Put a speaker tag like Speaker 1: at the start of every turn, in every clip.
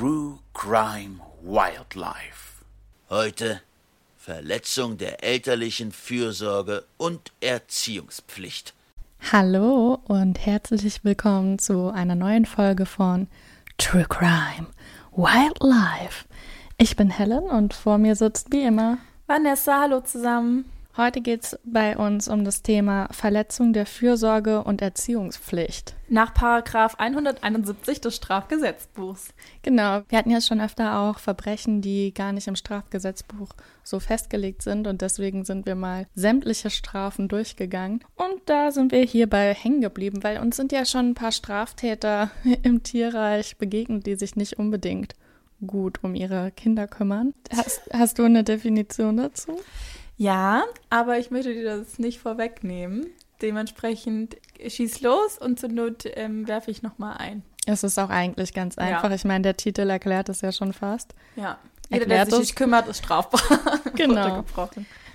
Speaker 1: True Crime Wildlife. Heute Verletzung der elterlichen Fürsorge und Erziehungspflicht.
Speaker 2: Hallo und herzlich willkommen zu einer neuen Folge von True Crime Wildlife. Ich bin Helen und vor mir sitzt wie immer
Speaker 3: Vanessa. Hallo zusammen.
Speaker 2: Heute geht es bei uns um das Thema Verletzung der Fürsorge und Erziehungspflicht.
Speaker 3: Nach Paragraph 171 des Strafgesetzbuchs.
Speaker 2: Genau, wir hatten ja schon öfter auch Verbrechen, die gar nicht im Strafgesetzbuch so festgelegt sind und deswegen sind wir mal sämtliche Strafen durchgegangen und da sind wir hierbei hängen geblieben, weil uns sind ja schon ein paar Straftäter im Tierreich begegnet, die sich nicht unbedingt gut um ihre Kinder kümmern. Hast, hast du eine Definition dazu?
Speaker 3: Ja, aber ich möchte dir das nicht vorwegnehmen. Dementsprechend schieß los und zur Not ähm, werfe ich nochmal ein.
Speaker 2: Es ist auch eigentlich ganz einfach. Ja. Ich meine, der Titel erklärt es ja schon fast.
Speaker 3: Ja. Jeder, der sich nicht kümmert, ist strafbar.
Speaker 2: Genau.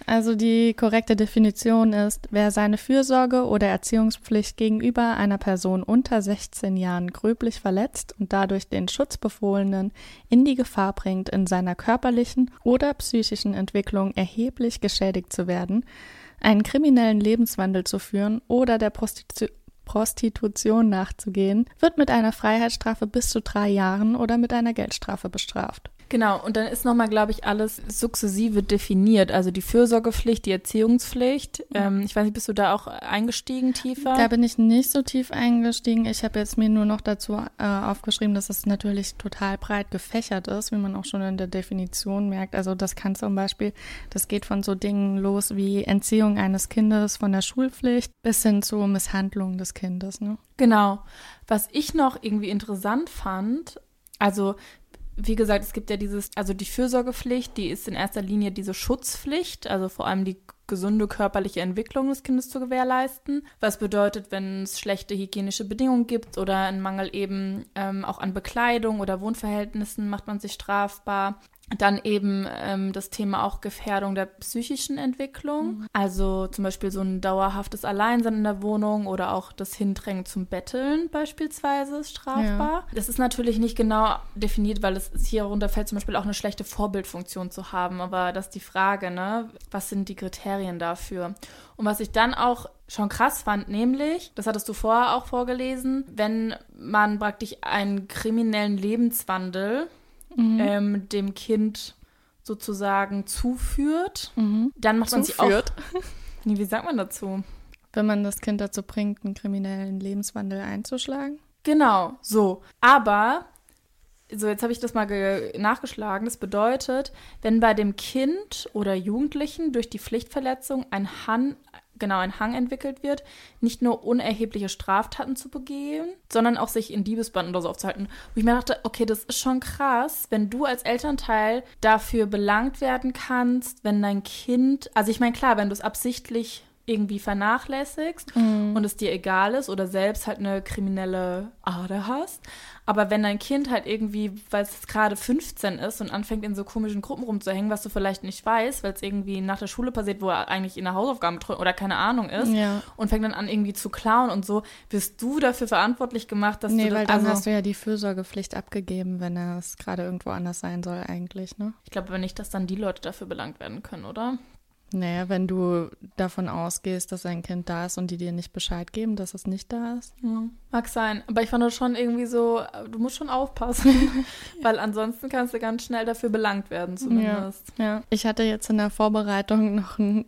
Speaker 2: Also die korrekte Definition ist, wer seine Fürsorge oder Erziehungspflicht gegenüber einer Person unter 16 Jahren gröblich verletzt und dadurch den Schutzbefohlenen in die Gefahr bringt, in seiner körperlichen oder psychischen Entwicklung erheblich geschädigt zu werden, einen kriminellen Lebenswandel zu führen oder der Prostitu Prostitution nachzugehen, wird mit einer Freiheitsstrafe bis zu drei Jahren oder mit einer Geldstrafe bestraft.
Speaker 3: Genau, und dann ist nochmal, glaube ich, alles sukzessive definiert. Also die Fürsorgepflicht, die Erziehungspflicht. Ähm, ich weiß nicht, bist du da auch eingestiegen tiefer?
Speaker 2: Da bin ich nicht so tief eingestiegen. Ich habe jetzt mir nur noch dazu äh, aufgeschrieben, dass es natürlich total breit gefächert ist, wie man auch schon in der Definition merkt. Also das kann zum Beispiel, das geht von so Dingen los wie Entziehung eines Kindes von der Schulpflicht bis hin zu Misshandlung des Kindes. Ne?
Speaker 3: Genau. Was ich noch irgendwie interessant fand, also wie gesagt, es gibt ja dieses, also die Fürsorgepflicht, die ist in erster Linie diese Schutzpflicht, also vor allem die gesunde körperliche Entwicklung des Kindes zu gewährleisten. Was bedeutet, wenn es schlechte hygienische Bedingungen gibt oder ein Mangel eben ähm, auch an Bekleidung oder Wohnverhältnissen, macht man sich strafbar. Dann eben ähm, das Thema auch Gefährdung der psychischen Entwicklung. Mhm. Also zum Beispiel so ein dauerhaftes Alleinsein in der Wohnung oder auch das Hindrängen zum Betteln beispielsweise ist strafbar. Ja. Das ist natürlich nicht genau definiert, weil es hier runterfällt, zum Beispiel auch eine schlechte Vorbildfunktion zu haben. Aber das ist die Frage, ne? Was sind die Kriterien dafür? Und was ich dann auch schon krass fand, nämlich, das hattest du vorher auch vorgelesen, wenn man praktisch einen kriminellen Lebenswandel mhm. ähm, dem Kind sozusagen zuführt. Mhm. Dann macht man zuführt. sich auch. Nee, wie sagt man dazu?
Speaker 2: Wenn man das Kind dazu bringt, einen kriminellen Lebenswandel einzuschlagen.
Speaker 3: Genau, so. Aber so jetzt habe ich das mal nachgeschlagen. Das bedeutet, wenn bei dem Kind oder Jugendlichen durch die Pflichtverletzung ein, Han genau ein Hang entwickelt wird, nicht nur unerhebliche Straftaten zu begehen, sondern auch sich in Diebesbanden oder so aufzuhalten. Wo ich mir dachte, okay, das ist schon krass, wenn du als Elternteil dafür belangt werden kannst, wenn dein Kind, also ich meine, klar, wenn du es absichtlich irgendwie vernachlässigst mm. und es dir egal ist oder selbst halt eine kriminelle Ader hast. Aber wenn dein Kind halt irgendwie, weil es gerade 15 ist und anfängt in so komischen Gruppen rumzuhängen, was du vielleicht nicht weißt, weil es irgendwie nach der Schule passiert, wo er eigentlich in der Hausaufgaben oder keine Ahnung ist ja. und fängt dann an irgendwie zu klauen und so, wirst du dafür verantwortlich gemacht, dass
Speaker 2: nee,
Speaker 3: du das,
Speaker 2: weil dann also, hast du ja die Fürsorgepflicht abgegeben, wenn es gerade irgendwo anders sein soll eigentlich, ne?
Speaker 3: Ich glaube aber nicht, dass dann die Leute dafür belangt werden können, oder?
Speaker 2: Naja, wenn du davon ausgehst, dass ein Kind da ist und die dir nicht Bescheid geben, dass es nicht da ist.
Speaker 3: Ja, mag sein. Aber ich fand das schon irgendwie so, du musst schon aufpassen, weil ansonsten kannst du ganz schnell dafür belangt werden, zumindest.
Speaker 2: Ja, ja. ich hatte jetzt in der Vorbereitung noch einen,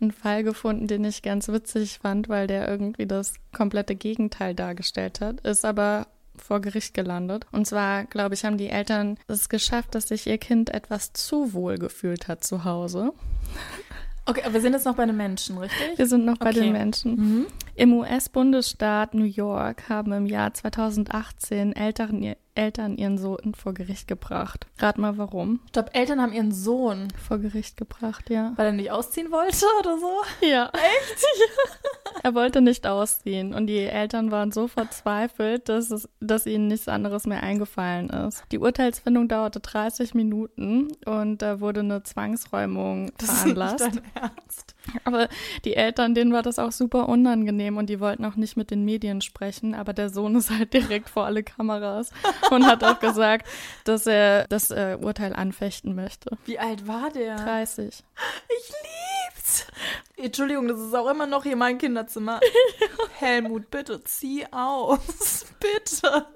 Speaker 2: einen Fall gefunden, den ich ganz witzig fand, weil der irgendwie das komplette Gegenteil dargestellt hat. Ist aber vor Gericht gelandet. Und zwar, glaube ich, haben die Eltern es geschafft, dass sich ihr Kind etwas zu wohl gefühlt hat zu Hause.
Speaker 3: Okay, aber wir sind jetzt noch bei den Menschen, richtig?
Speaker 2: Wir sind noch bei okay. den Menschen. Mhm. Im US-Bundesstaat New York haben im Jahr 2018 Eltern, Eltern ihren Sohn vor Gericht gebracht. Rat mal warum.
Speaker 3: Ich glaube, Eltern haben ihren Sohn
Speaker 2: vor Gericht gebracht, ja.
Speaker 3: Weil er nicht ausziehen wollte oder so?
Speaker 2: Ja. Echt? er wollte nicht ausziehen und die Eltern waren so verzweifelt, dass, es, dass ihnen nichts anderes mehr eingefallen ist. Die Urteilsfindung dauerte 30 Minuten und da wurde eine Zwangsräumung das veranlasst. Ist nicht dein Ernst. Aber die Eltern, denen war das auch super unangenehm und die wollten auch nicht mit den Medien sprechen, aber der Sohn ist halt direkt vor alle Kameras und hat auch gesagt, dass er das äh, Urteil anfechten möchte.
Speaker 3: Wie alt war der?
Speaker 2: 30.
Speaker 3: Ich lieb's. Entschuldigung, das ist auch immer noch hier mein Kinderzimmer. Helmut, bitte zieh aus. bitte.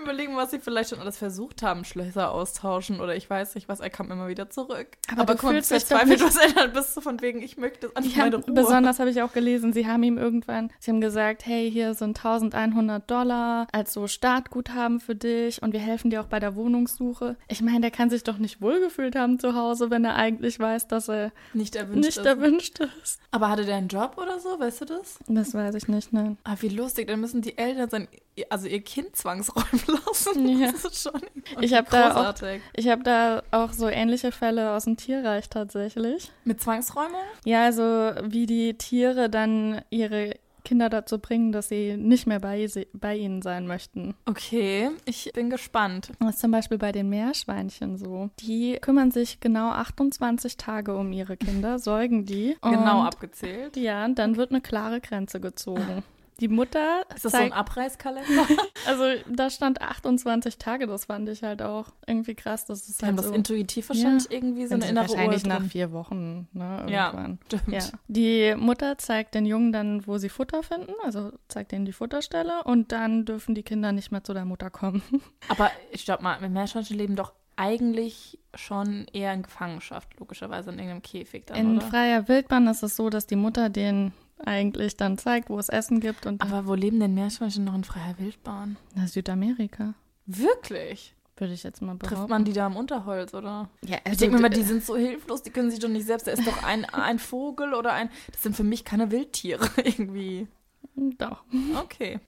Speaker 3: Überlegen, was sie vielleicht schon alles versucht haben, Schlösser austauschen oder ich weiß nicht was. Er kam immer wieder zurück.
Speaker 2: Aber, Aber du komm,
Speaker 3: fühlst dich doch nicht... Eltern bist du von wegen, ich möchte es an meine
Speaker 2: Ruhe. Besonders habe ich auch gelesen, sie haben ihm irgendwann, sie haben gesagt, hey, hier sind 1100 Dollar als so Startguthaben für dich und wir helfen dir auch bei der Wohnungssuche. Ich meine, der kann sich doch nicht wohlgefühlt haben zu Hause, wenn er eigentlich weiß, dass er
Speaker 3: nicht erwünscht,
Speaker 2: nicht ist. erwünscht ist.
Speaker 3: Aber hatte der einen Job oder so, weißt du das?
Speaker 2: Das weiß ich nicht, nein.
Speaker 3: Ah, wie lustig, dann müssen die Eltern sein, also ihr Kind zwangsräumen lassen. Ja. Das ist schon
Speaker 2: ich habe da, auch, ich hab da auch so ähnliche Fälle aus dem Tierreich tatsächlich.
Speaker 3: Mit Zwangsräumung?
Speaker 2: Ja, also wie die Tiere dann ihre Kinder dazu bringen, dass sie nicht mehr bei, bei ihnen sein möchten.
Speaker 3: Okay, ich bin gespannt.
Speaker 2: Das ist zum Beispiel bei den Meerschweinchen so. Die kümmern sich genau 28 Tage um ihre Kinder, säugen die.
Speaker 3: genau abgezählt.
Speaker 2: Ja, dann wird eine klare Grenze gezogen. Die Mutter.
Speaker 3: Ist das so ein Abreißkalender?
Speaker 2: also da stand 28 Tage, das fand ich halt auch irgendwie krass. Das ist
Speaker 3: Die
Speaker 2: halt
Speaker 3: haben
Speaker 2: so,
Speaker 3: das intuitiv wahrscheinlich ja. irgendwie so eine innere
Speaker 2: Wahrscheinlich
Speaker 3: Uhr
Speaker 2: nach vier Wochen, ne?
Speaker 3: Irgendwann. Ja, stimmt. Ja.
Speaker 2: Die Mutter zeigt den Jungen dann, wo sie Futter finden, also zeigt ihnen die Futterstelle und dann dürfen die Kinder nicht mehr zu der Mutter kommen.
Speaker 3: Aber ich glaube mal, Meerschweinchen leben doch eigentlich schon eher in Gefangenschaft, logischerweise in irgendeinem Käfig dann,
Speaker 2: In
Speaker 3: oder?
Speaker 2: freier Wildbahn ist es so, dass die Mutter den eigentlich dann zeigt, wo es Essen gibt. Und
Speaker 3: Aber wo leben denn Meerschweinchen noch in freier Wildbahn?
Speaker 2: Na, Südamerika.
Speaker 3: Wirklich?
Speaker 2: Würde ich jetzt mal behaupten.
Speaker 3: Trifft man die da im Unterholz, oder?
Speaker 2: Ja,
Speaker 3: also ich denke mir mal, die sind so hilflos, die können sich doch nicht selbst. Da ist doch ein, ein Vogel oder ein. Das sind für mich keine Wildtiere irgendwie.
Speaker 2: Doch.
Speaker 3: Okay.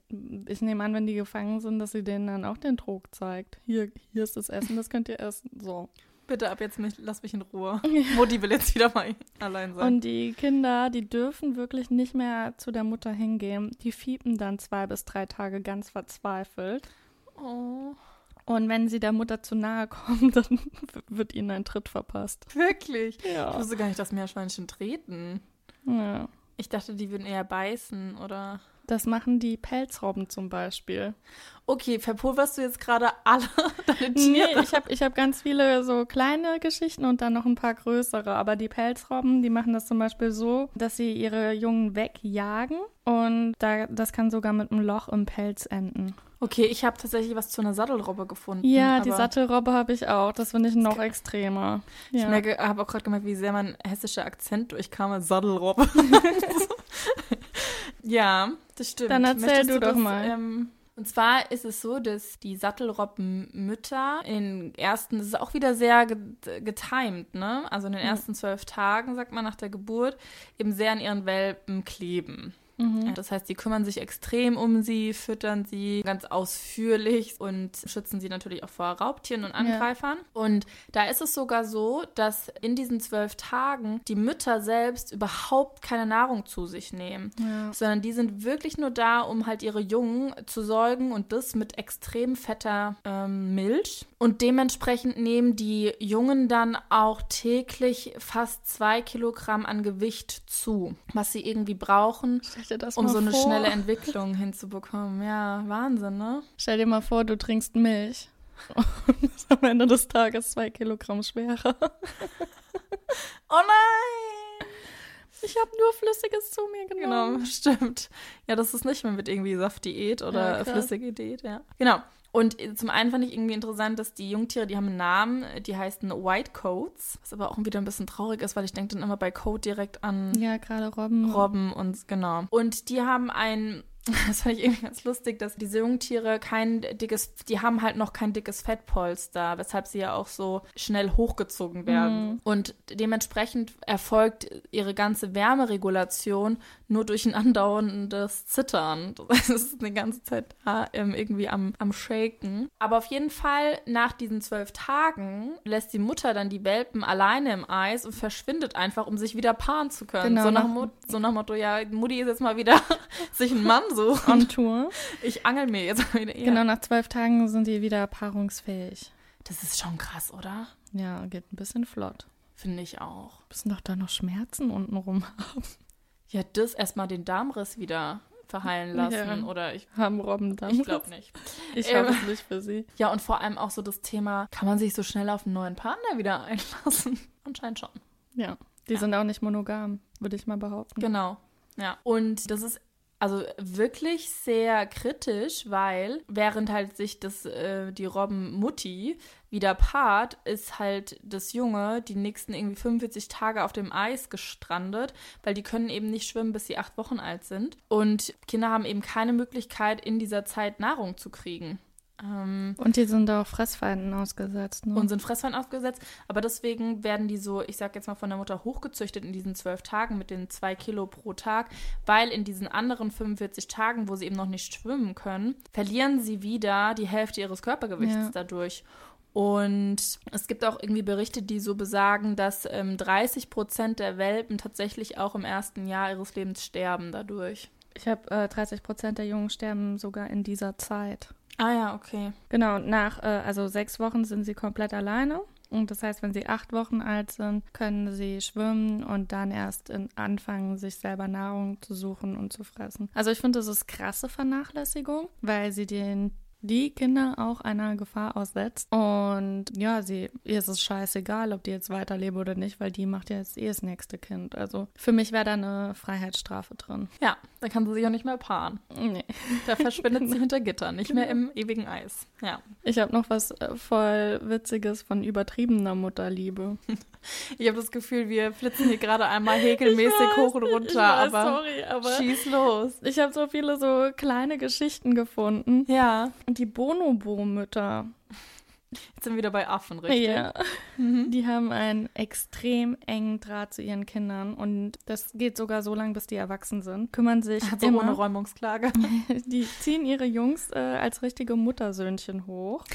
Speaker 2: Ich nehme an, wenn die gefangen sind, dass sie denen dann auch den Trog zeigt. Hier, hier ist das Essen, das könnt ihr essen. So.
Speaker 3: Bitte ab jetzt mich, lass mich in Ruhe. Mutti will jetzt wieder mal allein sein.
Speaker 2: Und die Kinder, die dürfen wirklich nicht mehr zu der Mutter hingehen. Die fiepen dann zwei bis drei Tage ganz verzweifelt.
Speaker 3: Oh.
Speaker 2: Und wenn sie der Mutter zu nahe kommen, dann wird ihnen ein Tritt verpasst.
Speaker 3: Wirklich?
Speaker 2: Ja.
Speaker 3: Ich wusste gar nicht, dass Meerschweinchen treten.
Speaker 2: Ja.
Speaker 3: Ich dachte, die würden eher beißen, oder?
Speaker 2: Das machen die Pelzrobben zum Beispiel.
Speaker 3: Okay, verpulverst du jetzt gerade alle deine Tiere?
Speaker 2: Nee, ich habe ich hab ganz viele so kleine Geschichten und dann noch ein paar größere. Aber die Pelzrobben, die machen das zum Beispiel so, dass sie ihre Jungen wegjagen und da, das kann sogar mit einem Loch im Pelz enden.
Speaker 3: Okay, ich habe tatsächlich was zu einer Sattelrobbe gefunden.
Speaker 2: Ja, die Sattelrobbe habe ich auch. Das finde ich noch extremer.
Speaker 3: Ich ja. merke, habe auch gerade gemerkt, wie sehr mein hessischer Akzent durchkam. Sattelrobbe. ja, das stimmt.
Speaker 2: Dann erzähl Möchtest du doch das, mal.
Speaker 3: Ähm, und zwar ist es so, dass die Sattelrobbenmütter in ersten, das ist auch wieder sehr getimed, ne? Also in den ersten zwölf Tagen, sagt man nach der Geburt, eben sehr an ihren Welpen kleben. Mhm. Das heißt, die kümmern sich extrem um sie, füttern sie ganz ausführlich und schützen sie natürlich auch vor Raubtieren und Angreifern. Ja. Und da ist es sogar so, dass in diesen zwölf Tagen die Mütter selbst überhaupt keine Nahrung zu sich nehmen, ja. sondern die sind wirklich nur da, um halt ihre Jungen zu säugen und das mit extrem fetter ähm, Milch. Und dementsprechend nehmen die Jungen dann auch täglich fast zwei Kilogramm an Gewicht zu, was sie irgendwie brauchen, um so eine schnelle Entwicklung hinzubekommen. Ja, Wahnsinn, ne?
Speaker 2: Stell dir mal vor, du trinkst Milch und bist am Ende des Tages zwei Kilogramm schwerer.
Speaker 3: oh nein!
Speaker 2: Ich habe nur Flüssiges zu mir genommen.
Speaker 3: Genau, stimmt. Ja, das ist nicht mehr mit irgendwie Saftdiät oder ja, flüssige Diät, ja. Genau. Und zum einen fand ich irgendwie interessant, dass die Jungtiere, die haben einen Namen, die heißen White Coats, was aber auch wieder ein bisschen traurig ist, weil ich denke dann immer bei Coat direkt an
Speaker 2: ja, gerade Robben.
Speaker 3: Robben und genau. Und die haben ein das fand ich irgendwie ganz lustig, dass diese Jungtiere kein dickes, die haben halt noch kein dickes Fettpolster, weshalb sie ja auch so schnell hochgezogen werden. Mhm. Und dementsprechend erfolgt ihre ganze Wärmeregulation nur durch ein andauerndes Zittern. Das ist eine ganze Zeit da, ähm, irgendwie am, am Shaken. Aber auf jeden Fall, nach diesen zwölf Tagen lässt die Mutter dann die Welpen alleine im Eis und verschwindet einfach, um sich wieder paaren zu können. Genau, so, nach, so nach Motto, ja, Mutti ist jetzt mal wieder sich ein Mann suchen.
Speaker 2: On Tour.
Speaker 3: Ich angel mir jetzt wieder.
Speaker 2: Ja. Genau, nach zwölf Tagen sind die wieder paarungsfähig.
Speaker 3: Das ist schon krass, oder?
Speaker 2: Ja, geht ein bisschen flott.
Speaker 3: Finde ich auch.
Speaker 2: Müssen doch da noch Schmerzen untenrum haben.
Speaker 3: Ja, das erstmal den Darmriss wieder verheilen lassen. Ja. Oder ich.
Speaker 2: Haben Robben Darmriss?
Speaker 3: Ich glaube nicht.
Speaker 2: Ich ähm, habe es nicht für sie.
Speaker 3: Ja, und vor allem auch so das Thema, kann man sich so schnell auf einen neuen Partner wieder einlassen? Anscheinend schon.
Speaker 2: Ja. Die ja. sind auch nicht monogam, würde ich mal behaupten.
Speaker 3: Genau. Ja. Und das ist also wirklich sehr kritisch, weil während halt sich das, äh, die Robben-Mutti wieder paart, ist halt das Junge die nächsten irgendwie 45 Tage auf dem Eis gestrandet, weil die können eben nicht schwimmen, bis sie acht Wochen alt sind. Und Kinder haben eben keine Möglichkeit, in dieser Zeit Nahrung zu kriegen.
Speaker 2: Ähm, und die sind auch Fressfeinden ausgesetzt. Ne?
Speaker 3: Und sind Fressfeinden ausgesetzt. Aber deswegen werden die so, ich sag jetzt mal von der Mutter hochgezüchtet in diesen zwölf Tagen mit den zwei Kilo pro Tag, weil in diesen anderen 45 Tagen, wo sie eben noch nicht schwimmen können, verlieren sie wieder die Hälfte ihres Körpergewichts ja. dadurch. Und es gibt auch irgendwie Berichte, die so besagen, dass ähm, 30 Prozent der Welpen tatsächlich auch im ersten Jahr ihres Lebens sterben dadurch.
Speaker 2: Ich habe äh, 30 Prozent der Jungen sterben sogar in dieser Zeit.
Speaker 3: Ah ja, okay.
Speaker 2: Genau, nach äh, also sechs Wochen sind sie komplett alleine. Und das heißt, wenn sie acht Wochen alt sind, können sie schwimmen und dann erst anfangen, sich selber Nahrung zu suchen und zu fressen. Also ich finde, das ist krasse Vernachlässigung, weil sie den die Kinder auch einer Gefahr aussetzt. Und ja, sie, ihr ist es scheißegal, ob die jetzt weiterleben oder nicht, weil die macht ja jetzt eh das nächste Kind. Also für mich wäre da eine Freiheitsstrafe drin.
Speaker 3: Ja, da kann sie sich auch nicht mehr paaren. Nee. Da verschwindet sie hinter Gittern, nicht mehr im ewigen Eis. Ja.
Speaker 2: Ich habe noch was äh, voll Witziges von übertriebener Mutterliebe.
Speaker 3: Ich habe das Gefühl, wir flitzen hier gerade einmal häkelmäßig weiß, hoch und runter, weiß, aber, sorry, aber schieß los.
Speaker 2: Ich habe so viele so kleine Geschichten gefunden.
Speaker 3: Ja.
Speaker 2: Die Bonobo-Mütter.
Speaker 3: Jetzt sind wir wieder bei Affen, richtig?
Speaker 2: Ja. Mhm. Die haben einen extrem engen Draht zu ihren Kindern und das geht sogar so lange, bis die erwachsen sind. Kümmern sich
Speaker 3: also immer, ohne Räumungsklage.
Speaker 2: Die ziehen ihre Jungs äh, als richtige Muttersöhnchen hoch.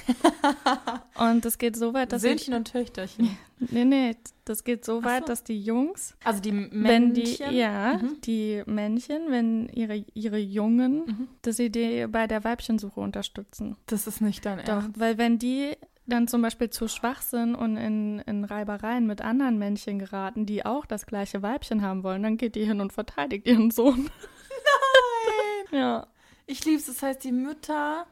Speaker 2: und das geht so weit, dass
Speaker 3: Söhnchen und Töchterchen.
Speaker 2: Nee, nee, das geht so weit, so. dass die Jungs,
Speaker 3: also die Männchen,
Speaker 2: die, ja, mhm. die Männchen, wenn ihre, ihre Jungen, mhm. dass sie die bei der Weibchensuche unterstützen.
Speaker 3: Das ist nicht dein Ernst.
Speaker 2: Doch, weil wenn die dann zum Beispiel zu schwach sind und in, in Reibereien mit anderen Männchen geraten, die auch das gleiche Weibchen haben wollen, dann geht die hin und verteidigt ihren Sohn.
Speaker 3: Nein! ja. Ich lieb's, das heißt, die Mütter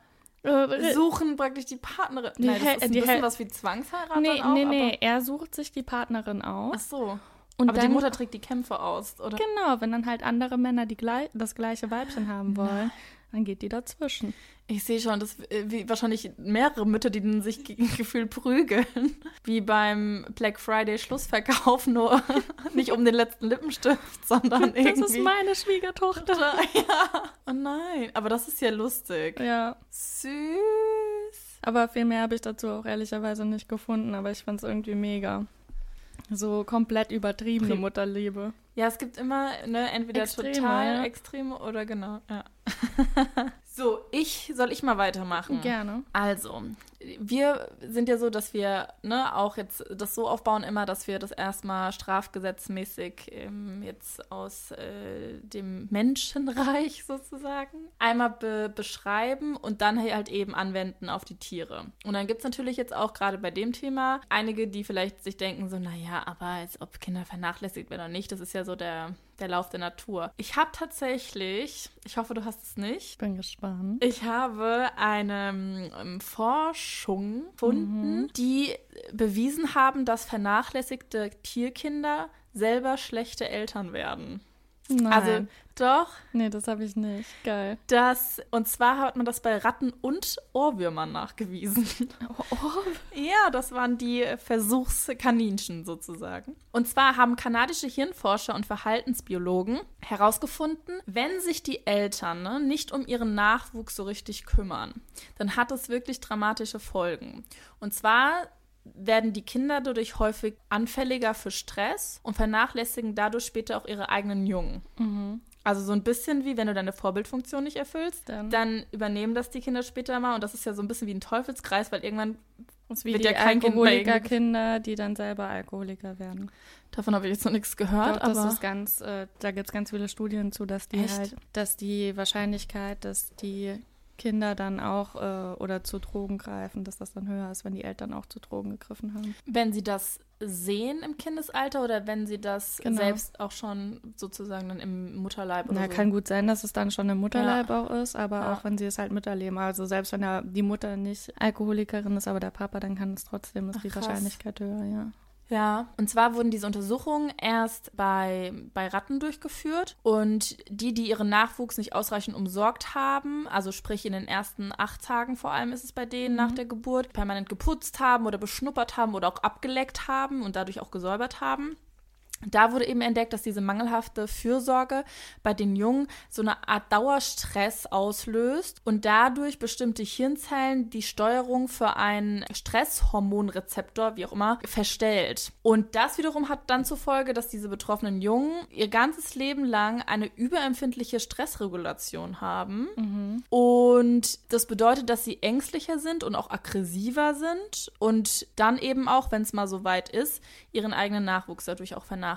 Speaker 3: suchen praktisch die Partnerin. Die, Nein, das ist ein die, bisschen was wie Zwangsheirat
Speaker 2: Nee,
Speaker 3: auch,
Speaker 2: nee, nee, er sucht sich die Partnerin aus.
Speaker 3: Ach so. Und aber dann, die Mutter trägt die Kämpfe aus, oder?
Speaker 2: Genau, wenn dann halt andere Männer die, das gleiche Weibchen haben wollen, dann geht die dazwischen.
Speaker 3: Ich sehe schon, das äh, wie wahrscheinlich mehrere Mütter, die sich gefühlt prügeln. Wie beim Black Friday Schlussverkauf, nur nicht um den letzten Lippenstift, sondern irgendwie. Das
Speaker 2: ist meine Schwiegertochter.
Speaker 3: Ja. Oh nein, aber das ist ja lustig.
Speaker 2: Ja.
Speaker 3: Süß.
Speaker 2: Aber viel mehr habe ich dazu auch ehrlicherweise nicht gefunden, aber ich fand es irgendwie mega. So komplett übertriebene Mutterliebe.
Speaker 3: Ja, es gibt immer, ne, entweder Extreme, total ja. extreme oder genau, ja. so, ich, soll ich mal weitermachen?
Speaker 2: Gerne.
Speaker 3: Also, wir sind ja so, dass wir ne, auch jetzt das so aufbauen immer, dass wir das erstmal strafgesetzmäßig ähm, jetzt aus äh, dem Menschenreich sozusagen einmal be beschreiben und dann halt eben anwenden auf die Tiere. Und dann gibt es natürlich jetzt auch gerade bei dem Thema einige, die vielleicht sich denken so, naja, aber als ob Kinder vernachlässigt werden oder nicht, das ist ja so der der Lauf der Natur. Ich habe tatsächlich, ich hoffe, du hast es nicht.
Speaker 2: Bin gespannt.
Speaker 3: Ich habe eine ähm, Forschung gefunden, mhm. die bewiesen haben, dass vernachlässigte Tierkinder selber schlechte Eltern werden.
Speaker 2: Nein.
Speaker 3: Also doch.
Speaker 2: Nee, das habe ich nicht. Geil.
Speaker 3: Das, und zwar hat man das bei Ratten und Ohrwürmern nachgewiesen.
Speaker 2: Oh,
Speaker 3: Ja, das waren die Versuchskaninchen sozusagen. Und zwar haben kanadische Hirnforscher und Verhaltensbiologen herausgefunden, wenn sich die Eltern ne, nicht um ihren Nachwuchs so richtig kümmern, dann hat es wirklich dramatische Folgen. Und zwar werden die Kinder dadurch häufig anfälliger für Stress und vernachlässigen dadurch später auch ihre eigenen Jungen. Also so ein bisschen wie wenn du deine Vorbildfunktion nicht erfüllst,
Speaker 2: Dann-
Speaker 3: dann, übernehmen das die Kinder später mal und das ist ja so ein bisschen wie ein Teufelskreis, weil irgendwann
Speaker 2: Das ist wie
Speaker 3: Wird
Speaker 2: die
Speaker 3: ja kein Kind bei irgendwie-
Speaker 2: Alkoholikerkinder, die dann selber Alkoholiker werden.
Speaker 3: davon habe ich jetzt noch nichts gehört,
Speaker 2: Doch, das
Speaker 3: aber
Speaker 2: ist ganz, äh, da gibt es ganz viele Studien zu, dass die halt, dass die Wahrscheinlichkeit, dass die Kinder dann auch äh, oder zu Drogen greifen, dass das dann höher ist, wenn die Eltern auch zu Drogen gegriffen haben.
Speaker 3: wenn sie das sehen im Kindesalter oder wenn sie das
Speaker 2: Genau.
Speaker 3: selbst auch schon sozusagen dann im Mutterleib oder
Speaker 2: Na,
Speaker 3: so.
Speaker 2: kann gut sein, dass es dann schon im Mutterleib auch ist, aber
Speaker 3: Ja.
Speaker 2: auch wenn sie es halt miterleben. Also selbst wenn der, die Mutter nicht Alkoholikerin ist, aber der Papa, dann kann es trotzdem, ist
Speaker 3: Ach,
Speaker 2: die
Speaker 3: krass.
Speaker 2: Wahrscheinlichkeit höher, ja.
Speaker 3: Ja, und zwar wurden diese Untersuchungen erst bei, bei Ratten durchgeführt und die, die ihren Nachwuchs nicht ausreichend umsorgt haben, also sprich in den ersten acht Tagen vor allem ist es bei denen nach der Geburt, permanent geputzt haben oder beschnuppert haben oder auch abgeleckt haben und dadurch auch gesäubert haben. Da wurde eben entdeckt, dass diese mangelhafte Fürsorge bei den Jungen so eine Art Dauerstress auslöst und dadurch bestimmte Hirnzellen die Steuerung für einen Stresshormonrezeptor, wie auch immer, verstellt. Und das wiederum hat dann zur Folge, dass diese betroffenen Jungen ihr ganzes Leben lang eine überempfindliche Stressregulation haben. Und das bedeutet, dass sie ängstlicher sind und auch aggressiver sind und dann eben auch, wenn es mal so weit ist, ihren eigenen Nachwuchs dadurch auch vernachlässigen.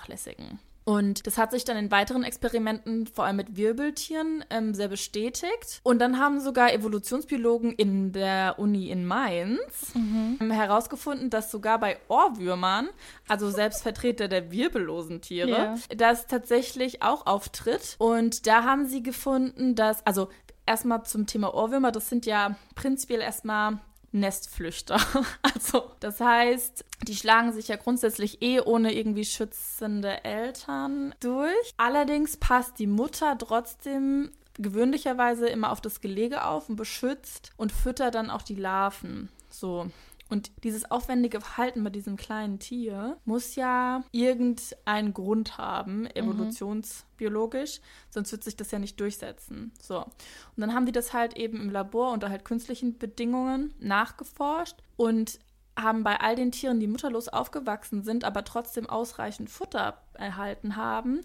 Speaker 3: Und das hat sich dann in weiteren Experimenten, vor allem mit Wirbeltieren, ähm, sehr bestätigt. Und dann haben sogar Evolutionsbiologen in der Uni in Mainz ähm, herausgefunden, dass sogar bei Ohrwürmern, also Selbstvertreter der wirbellosen Tiere,
Speaker 2: Ja.
Speaker 3: das tatsächlich auch auftritt. Und da haben sie gefunden, dass, also erstmal zum Thema Ohrwürmer, das sind ja prinzipiell erstmal Nestflüchter. Also, das heißt, die schlagen sich ja grundsätzlich eh ohne irgendwie schützende Eltern durch. Allerdings passt die Mutter trotzdem gewöhnlicherweise immer auf das Gelege auf und beschützt und füttert dann auch die Larven. So. Und dieses aufwendige Verhalten bei diesem kleinen Tier muss ja irgendeinen Grund haben, evolutionsbiologisch, sonst wird sich das ja nicht durchsetzen. So. Und dann haben die das halt eben im Labor unter halt künstlichen Bedingungen nachgeforscht und haben bei all den Tieren, die mutterlos aufgewachsen sind, aber trotzdem ausreichend Futter erhalten haben,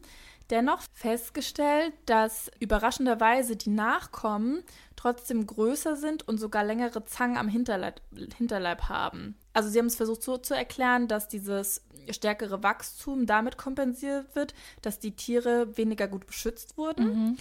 Speaker 3: dennoch festgestellt, dass überraschenderweise die Nachkommen trotzdem größer sind und sogar längere Zangen am Hinterleib, Hinterleib haben. Also sie haben es versucht so zu erklären, dass dieses stärkere Wachstum damit kompensiert wird, dass die Tiere weniger gut beschützt wurden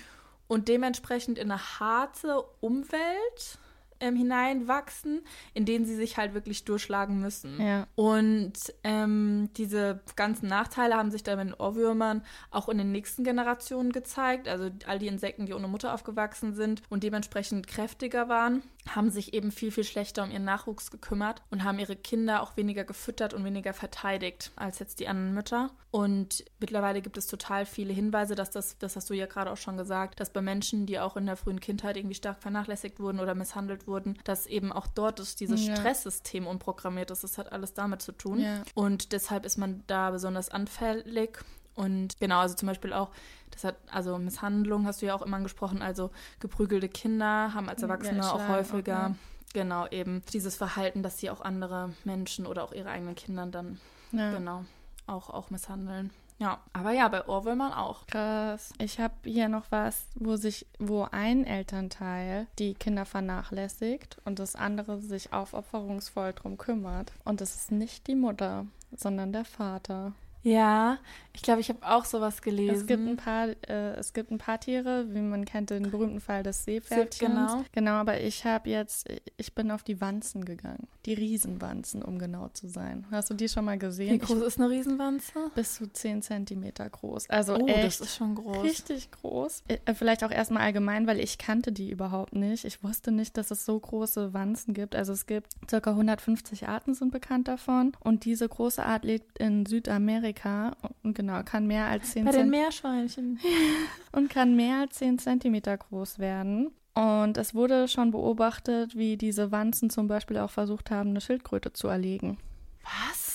Speaker 3: und dementsprechend in eine harte Umwelt ähm, hineinwachsen, in denen sie sich halt wirklich durchschlagen müssen.
Speaker 2: Ja.
Speaker 3: Und ähm, diese ganzen Nachteile haben sich dann mit den Ohrwürmern auch in den nächsten Generationen gezeigt. Also all die Insekten, die ohne Mutter aufgewachsen sind und dementsprechend kräftiger waren, haben sich eben viel, viel schlechter um ihren Nachwuchs gekümmert und haben ihre Kinder auch weniger gefüttert und weniger verteidigt als jetzt die anderen Mütter. Und mittlerweile gibt es total viele Hinweise, dass das, das hast du ja gerade auch schon gesagt, dass bei Menschen, die auch in der frühen Kindheit irgendwie stark vernachlässigt wurden oder misshandelt wurden, dass eben auch dort ist dieses
Speaker 2: Ja.
Speaker 3: Stresssystem unprogrammiert ist. Das hat alles damit zu tun.
Speaker 2: Ja.
Speaker 3: Und deshalb ist man da besonders anfällig. Und genau, also zum Beispiel auch, das hat, also Misshandlung hast du ja auch immer angesprochen, also geprügelte Kinder haben als
Speaker 2: Ja,
Speaker 3: Erwachsene auch
Speaker 2: Schlagen auch,
Speaker 3: häufiger,
Speaker 2: ja.
Speaker 3: genau, eben dieses Verhalten, dass sie auch andere Menschen oder auch ihre eigenen Kindern dann,
Speaker 2: Ja.
Speaker 3: genau, auch, auch misshandeln. Ja, aber ja, bei Ohrwürmern auch.
Speaker 2: Krass. Ich habe hier noch was, wo sich, wo ein Elternteil die Kinder vernachlässigt und das andere sich aufopferungsvoll drum kümmert. Und das ist nicht die Mutter, sondern der Vater.
Speaker 3: Ja, ich glaube, ich habe auch sowas gelesen.
Speaker 2: Es gibt ein paar, äh, es gibt ein paar Tiere, wie man kennt den berühmten Fall des Seepferdchens.
Speaker 3: genau.
Speaker 2: Genau, aber ich habe jetzt, ich bin auf die Wanzen gegangen. Die Riesenwanzen, um genau zu sein. Hast du die schon mal gesehen?
Speaker 3: Wie groß ist eine Riesenwanze?
Speaker 2: Ich, bis zu 10 Zentimeter groß. Also
Speaker 3: Oh,
Speaker 2: echt
Speaker 3: das ist schon groß.
Speaker 2: richtig groß. Äh, Vielleicht auch erstmal allgemein, weil ich kannte die überhaupt nicht. Ich wusste nicht, dass es so große Wanzen gibt. Also es gibt ca. 150 Arten sind bekannt davon. Und diese große Art lebt in Südamerika Amerika und genau, kann mehr als 10
Speaker 3: Bei den Meerschweinchen.
Speaker 2: und kann mehr als 10 Zentimeter groß werden. Und es wurde schon beobachtet, wie diese Wanzen zum Beispiel auch versucht haben, eine Schildkröte zu erlegen.
Speaker 3: Was?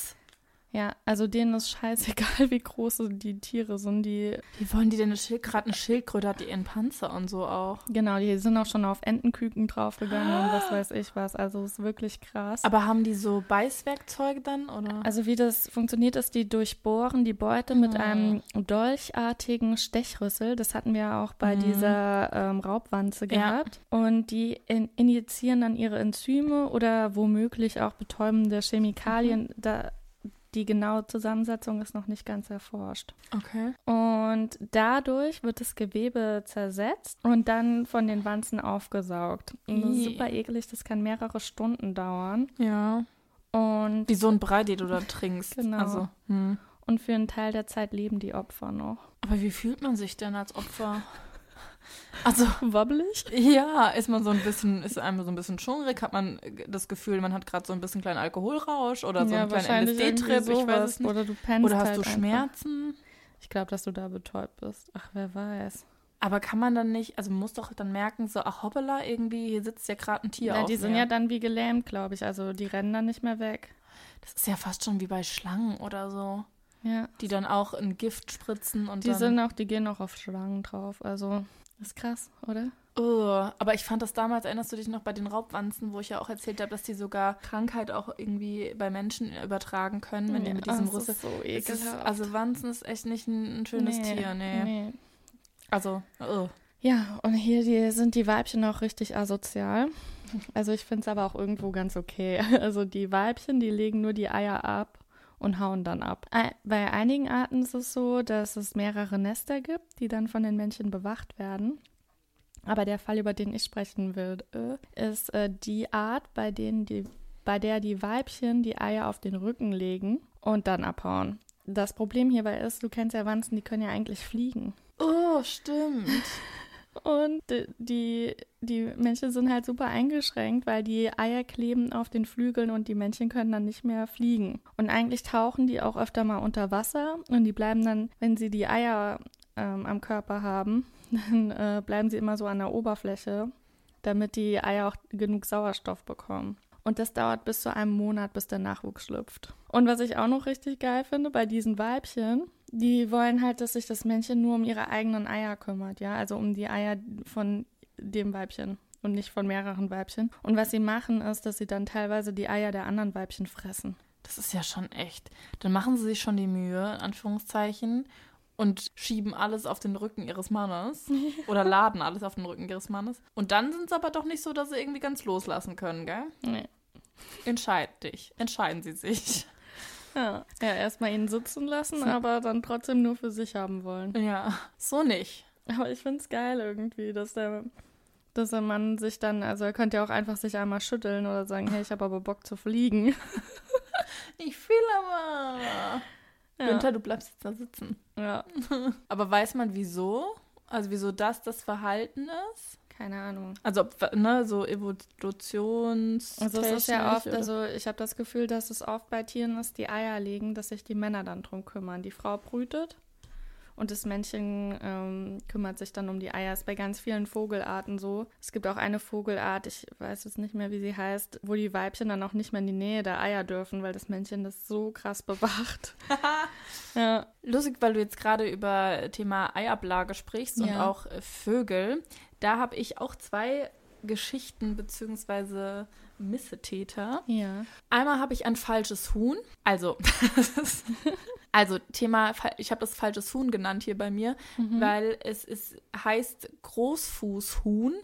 Speaker 2: Ja, also denen ist scheißegal, wie groß die Tiere sind. Die,
Speaker 3: Wie wollen die denn eine Schildkröte? Eine Schildkröte hat die ihren Panzer und so auch.
Speaker 2: genau, die sind auch schon auf Entenküken draufgegangen und was weiß ich was. Also ist wirklich krass.
Speaker 3: Aber haben die so Beißwerkzeuge dann, oder?
Speaker 2: Also wie das funktioniert, ist, die durchbohren die Beute mit
Speaker 3: Mhm.
Speaker 2: einem dolchartigen Stechrüssel. Das hatten wir auch bei
Speaker 3: Mhm.
Speaker 2: dieser ähm, Raubwanze
Speaker 3: Ja.
Speaker 2: gehabt. Und die in injizieren dann ihre Enzyme oder womöglich auch betäubende
Speaker 3: Mhm.
Speaker 2: Chemikalien. Da, die genaue Zusammensetzung ist noch nicht ganz erforscht.
Speaker 3: okay.
Speaker 2: Und dadurch wird das Gewebe zersetzt und dann von den Wanzen aufgesaugt. Super eklig, das kann mehrere Stunden dauern.
Speaker 3: Ja.
Speaker 2: Und
Speaker 3: Wie so ein Brei, den du da trinkst.
Speaker 2: Genau.
Speaker 3: Also, hm.
Speaker 2: Und für einen Teil der Zeit leben die Opfer noch.
Speaker 3: Aber wie fühlt man sich denn als Opfer? Also,
Speaker 2: Wobbelig?
Speaker 3: ja, ist man so ein bisschen, ist einem so ein bisschen schungrig, hat man das Gefühl, man hat gerade so ein bisschen kleinen Alkoholrausch oder so einen kleinen LSD-Trip, ich weiß es nicht.
Speaker 2: Oder du pennst
Speaker 3: Oder hast
Speaker 2: halt
Speaker 3: du
Speaker 2: einfach.
Speaker 3: Schmerzen?
Speaker 2: Ich glaube, dass du da betäubt bist. Ach, wer weiß.
Speaker 3: Aber kann man dann nicht, also man muss doch dann merken, so, ach hoppala, irgendwie, hier sitzt ja gerade ein Tier
Speaker 2: Ja, die sind
Speaker 3: mir.
Speaker 2: ja dann wie gelähmt, glaube ich. Also die rennen dann nicht mehr weg.
Speaker 3: Das ist ja fast schon wie bei Schlangen oder so,
Speaker 2: Ja.
Speaker 3: die dann auch ein Gift spritzen und
Speaker 2: Die
Speaker 3: dann...
Speaker 2: sind auch, die gehen auch auf Schlangen drauf. Also, ist krass, oder?
Speaker 3: Oh, aber ich fand das damals, erinnerst du dich noch bei den Raubwanzen, wo ich ja auch erzählt habe, dass die sogar Krankheit auch irgendwie bei Menschen übertragen können, wenn die
Speaker 2: Ja,
Speaker 3: mit diesem
Speaker 2: das
Speaker 3: Rüssel.
Speaker 2: ist so
Speaker 3: also Wanzen ist echt nicht ein, ein schönes Tier, nee.
Speaker 2: nee.
Speaker 3: Also, oh.
Speaker 2: Ja, und hier die, sind die Weibchen auch richtig asozial. Also ich finde es aber auch irgendwo ganz okay. Also die Weibchen, die legen nur die Eier ab und hauen dann ab. Ei- Bei einigen Arten ist es so, dass es mehrere Nester gibt, die dann von den Männchen bewacht werden. Aber der Fall, über den ich sprechen will, ist äh, die Art, bei, denen die, bei der die Weibchen die Eier auf den Rücken legen und dann abhauen. Das Problem hierbei ist, du kennst ja Wanzen, die können ja eigentlich fliegen.
Speaker 3: Oh, stimmt.
Speaker 2: Und die- die, Männchen sind halt super eingeschränkt, weil die Eier kleben auf den Flügeln und die Männchen können dann nicht mehr fliegen. Und eigentlich tauchen die auch öfter mal unter Wasser und die bleiben dann, wenn sie die Eier ähm, am Körper haben, dann äh, bleiben sie immer so an der Oberfläche, damit die Eier auch genug Sauerstoff bekommen. Und das dauert bis zu einem Monat, bis der Nachwuchs schlüpft. Und was ich auch noch richtig geil finde, bei diesen Weibchen, die wollen halt, dass sich das Männchen nur um ihre eigenen Eier kümmert, ja, also um die Eier von dem Weibchen und nicht von mehreren Weibchen. Und was sie machen, ist, dass sie dann teilweise die Eier der anderen Weibchen fressen.
Speaker 3: Das ist ja schon echt. Dann machen sie sich schon die Mühe, in Anführungszeichen, und schieben alles auf den Rücken ihres Mannes. oder laden alles auf den Rücken ihres Mannes. Und dann sind es aber doch nicht so, dass sie irgendwie ganz loslassen können, gell?
Speaker 2: Nee.
Speaker 3: Entscheid dich. Entscheiden sie sich.
Speaker 2: Ja, ja erstmal ihn sitzen lassen, aber dann trotzdem nur für sich haben wollen.
Speaker 3: Ja, so nicht.
Speaker 2: Aber ich find's geil irgendwie, dass der, dass der Mann sich dann, also er könnte ja auch einfach sich einmal schütteln oder sagen, hey, ich habe aber Bock zu fliegen.
Speaker 3: Ich fühle aber.
Speaker 2: Ja.
Speaker 3: Günther, du bleibst jetzt da sitzen.
Speaker 2: ja.
Speaker 3: Aber weiß man wieso? Also wieso das das Verhalten ist?
Speaker 2: Keine Ahnung.
Speaker 3: Also ob, ne, so Evolutions.
Speaker 2: Also es ist ja oft, also ich habe das Gefühl, dass es oft bei Tieren ist, die Eier legen, dass sich die Männer dann drum kümmern. Die Frau brütet und das Männchen ähm, kümmert sich dann um die Eier. Ist bei ganz vielen Vogelarten so. Es gibt auch eine Vogelart, ich weiß jetzt nicht mehr, wie sie heißt, wo die Weibchen dann auch nicht mehr in die Nähe der Eier dürfen, weil das Männchen das so krass bewacht. ja.
Speaker 3: Lustig, weil du jetzt gerade über Thema Eiablage sprichst und
Speaker 2: Ja.
Speaker 3: auch äh, Vögel. Da habe ich auch zwei Geschichten beziehungsweise Missetäter.
Speaker 2: Ja.
Speaker 3: Einmal habe ich ein falsches Huhn. Also, also Thema, ich habe das falsches Huhn genannt hier bei mir, weil es ist, heißt Großfußhuhn,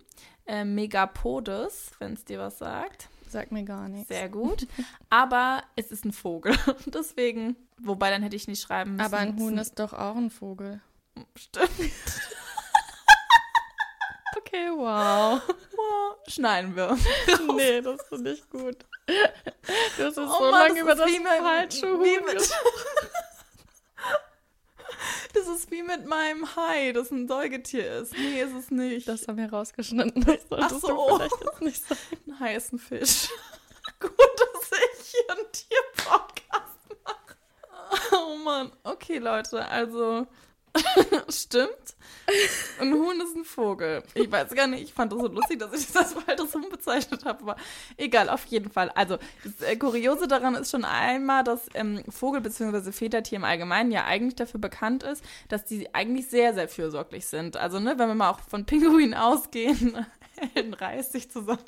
Speaker 3: äh, Megapodes, wenn es dir was sagt.
Speaker 2: Sagt mir gar nichts.
Speaker 3: Sehr gut. Aber es ist ein Vogel. Deswegen, wobei dann hätte ich nicht schreiben müssen.
Speaker 2: Aber ein Huhn ist doch auch ein Vogel.
Speaker 3: Stimmt.
Speaker 2: Okay, wow.
Speaker 3: Schneiden wir.
Speaker 2: nee, das finde ich gut. Das ist
Speaker 3: Oh
Speaker 2: so lange über
Speaker 3: ist
Speaker 2: das falsche Huhn
Speaker 3: mit, Das ist wie mit meinem Hai, das ein Säugetier ist. Nee, ist es nicht.
Speaker 2: Das haben wir rausgeschnitten. Das
Speaker 3: Ach so.
Speaker 2: du vielleicht jetzt nicht sagen.
Speaker 3: ein Hai ist ein Fisch. Gut, dass ich hier einen Tierpodcast mache. Oh Mann. Okay, Leute, also stimmt. Ein Huhn ist ein Vogel. Ich weiß gar nicht, ich fand das so lustig, dass ich das als Huhn bezeichnet habe, aber egal, auf jeden Fall. Also, das äh, Kuriose daran ist schon einmal, dass ähm, Vogel bzw. Federtier im Allgemeinen ja eigentlich dafür bekannt ist, dass die eigentlich sehr, sehr fürsorglich sind. Also, ne, wenn wir mal auch von Pinguinen ausgehen, Ellen reißt sich zusammen.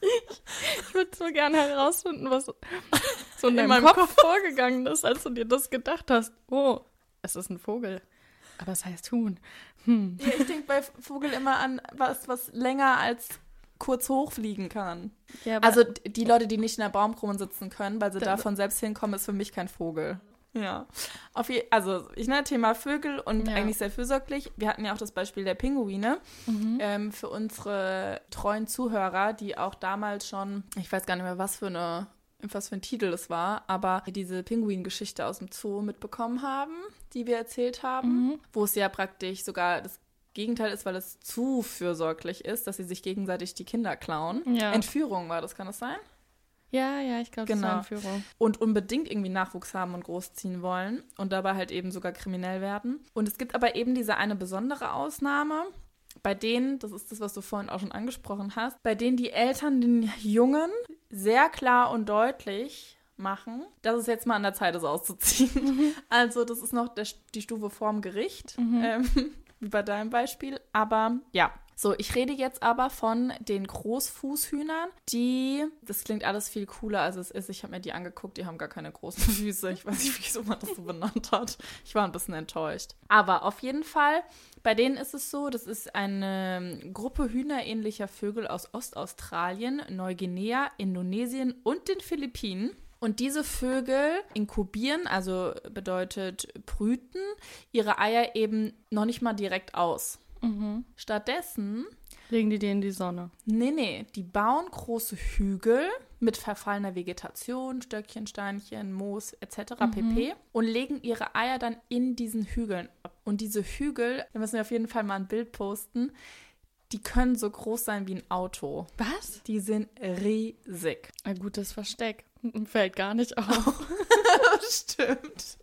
Speaker 2: Ich würde so gerne herausfinden, was so in, in deinem Kopf, Kopf vorgegangen ist, als du dir das gedacht hast. Oh, es ist ein Vogel. Aber es heißt Huhn.
Speaker 3: Hm. Ja, ich denke bei Vogel immer an was, was länger als kurz hochfliegen kann. Ja, also die Leute, die nicht in der Baumkrone sitzen können, weil sie davon selbst hinkommen, ist für mich kein Vogel. Ja. Auf je, also, ich nenne Thema Vögel und ja. eigentlich sehr fürsorglich. Wir hatten ja auch das Beispiel der Pinguine. Mhm. Ähm, für unsere treuen Zuhörer, die auch damals schon, ich weiß gar nicht mehr, was für eine was für ein Titel es war, aber diese Pinguin-Geschichte aus dem Zoo mitbekommen haben, die wir erzählt haben, mhm. wo es ja praktisch sogar das Gegenteil ist, weil es zu fürsorglich ist, dass sie sich gegenseitig die Kinder klauen. Ja. Entführung war das, kann das sein?
Speaker 2: Ja, ja, ich glaube, genau. das war
Speaker 3: Entführung. Und unbedingt irgendwie Nachwuchs haben und großziehen wollen und dabei halt eben sogar kriminell werden. Und es gibt aber eben diese eine besondere Ausnahme, bei denen, das ist das, was du vorhin auch schon angesprochen hast, bei denen die Eltern den Jungen sehr klar und deutlich machen, dass es jetzt mal an der Zeit ist, auszuziehen. Mhm. Also das ist noch der, die Stufe vorm Gericht, mhm. ähm, wie bei deinem Beispiel. Aber ja, so, ich rede jetzt aber von den Großfußhühnern, die, das klingt alles viel cooler, als es ist. Ich habe mir die angeguckt, die haben gar keine großen Füße. Ich weiß nicht, wieso man das so benannt hat. Ich war ein bisschen enttäuscht. Aber auf jeden Fall, bei denen ist es so, das ist eine Gruppe hühnerähnlicher Vögel aus Ostaustralien, Neuguinea, Indonesien und den Philippinen. Und diese Vögel inkubieren, also bedeutet brüten, ihre Eier eben noch nicht mal direkt aus. Mhm. Stattdessen
Speaker 2: legen die die in die Sonne.
Speaker 3: Nee, nee, die bauen große Hügel mit verfallener Vegetation, Stöckchen, Steinchen, Moos etc. Mhm. pp. und legen ihre Eier dann in diesen Hügeln ab. Und diese Hügel, da müssen wir auf jeden Fall mal ein Bild posten, die können so groß sein wie ein Auto.
Speaker 2: Was?
Speaker 3: Die sind riesig.
Speaker 2: Ein gutes Versteck. Fällt gar nicht auf.
Speaker 3: Stimmt.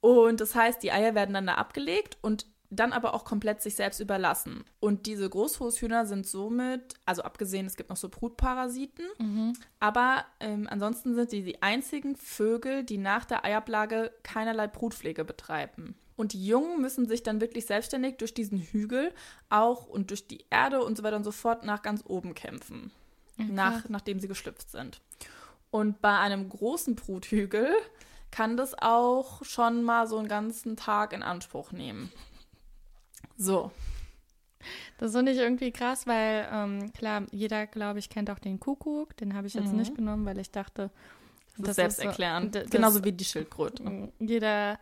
Speaker 3: Und das heißt, die Eier werden dann da abgelegt und dann aber auch komplett sich selbst überlassen. Und diese Großfußhühner sind somit, also abgesehen, es gibt noch so Brutparasiten, mhm. aber ähm, ansonsten sind die die einzigen Vögel, die nach der Eiablage keinerlei Brutpflege betreiben. Und die Jungen müssen sich dann wirklich selbstständig durch diesen Hügel auch und durch die Erde und so weiter und so fort nach ganz oben kämpfen, okay. nach, nachdem sie geschlüpft sind. Und bei einem großen Bruthügel kann das auch schon mal so einen ganzen Tag in Anspruch nehmen. So.
Speaker 2: Das finde ich irgendwie krass, weil ähm, klar, jeder, glaube ich, kennt auch den Kuckuck. Den habe ich jetzt mhm. nicht genommen, weil ich dachte,
Speaker 3: das, das selbst erklären. So, Genauso wie die Schildkröte.
Speaker 2: Jeder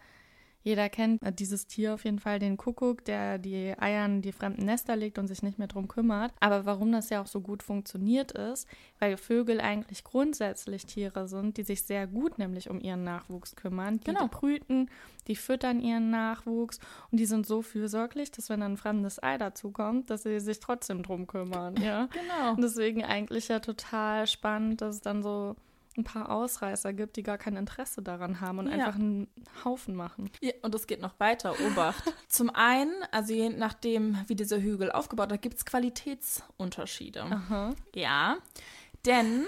Speaker 2: jeder kennt äh, dieses Tier auf jeden Fall, den Kuckuck, der die Eier in die fremden Nester legt und sich nicht mehr drum kümmert. Aber warum das ja auch so gut funktioniert ist, weil Vögel eigentlich grundsätzlich Tiere sind, die sich sehr gut nämlich um ihren Nachwuchs kümmern. Die, genau. die brüten, die füttern ihren Nachwuchs und die sind so fürsorglich, dass wenn ein fremdes Ei dazukommt, dass sie sich trotzdem drum kümmern. Ja, genau. Und deswegen eigentlich ja total spannend, dass es dann so ein paar Ausreißer gibt, die gar kein Interesse daran haben und ja. einfach einen Haufen machen.
Speaker 3: Ja, und es geht noch weiter, Obacht. Zum einen, also je nachdem, wie dieser Hügel aufgebaut ist, gibt es Qualitätsunterschiede. Aha. Ja, denn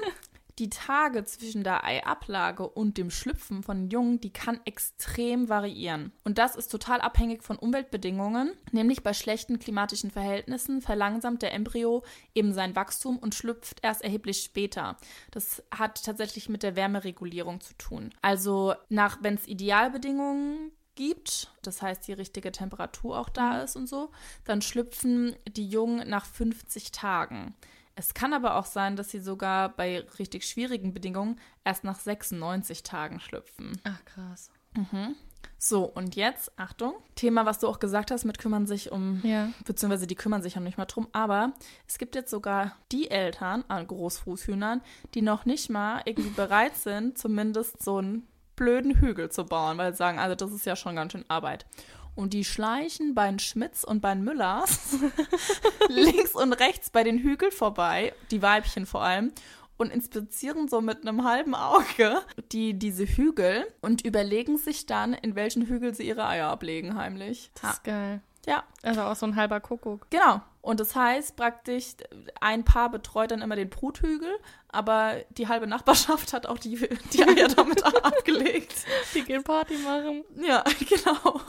Speaker 3: die Tage zwischen der Eiablage und dem Schlüpfen von Jungen, die kann extrem variieren. Und das ist total abhängig von Umweltbedingungen, nämlich bei schlechten klimatischen Verhältnissen verlangsamt der Embryo eben sein Wachstum und schlüpft erst erheblich später. Das hat tatsächlich mit der Wärmeregulierung zu tun. Also nach, wenn es Idealbedingungen gibt, das heißt die richtige Temperatur auch da mhm. ist und so, dann schlüpfen die Jungen nach 50 Tagen. Es kann aber auch sein, dass sie sogar bei richtig schwierigen Bedingungen erst nach 96 Tagen schlüpfen.
Speaker 2: Ach, krass.
Speaker 3: Mhm. So, und jetzt, Achtung, Thema, was du auch gesagt hast, mit kümmern sich um, ja. beziehungsweise die kümmern sich ja nicht mal drum, aber es gibt jetzt sogar die Eltern an Großfußhühnern, die noch nicht mal irgendwie bereit sind, zumindest so einen blöden Hügel zu bauen, weil sie sagen, also das ist ja schon ganz schön Arbeit. Und die schleichen bei den Schmitz und bei den Müllers links und rechts bei den Hügeln vorbei, die Weibchen vor allem, und inspizieren so mit einem halben Auge die, diese Hügel und überlegen sich dann, in welchen Hügel sie ihre Eier ablegen, heimlich.
Speaker 2: Das ist geil.
Speaker 3: Ja.
Speaker 2: Also auch so ein halber Kuckuck.
Speaker 3: Genau. Und das heißt praktisch, ein Paar betreut dann immer den Bruthügel, aber die halbe Nachbarschaft hat auch die, die Eier damit abgelegt.
Speaker 2: Die gehen Party machen.
Speaker 3: Ja, genau.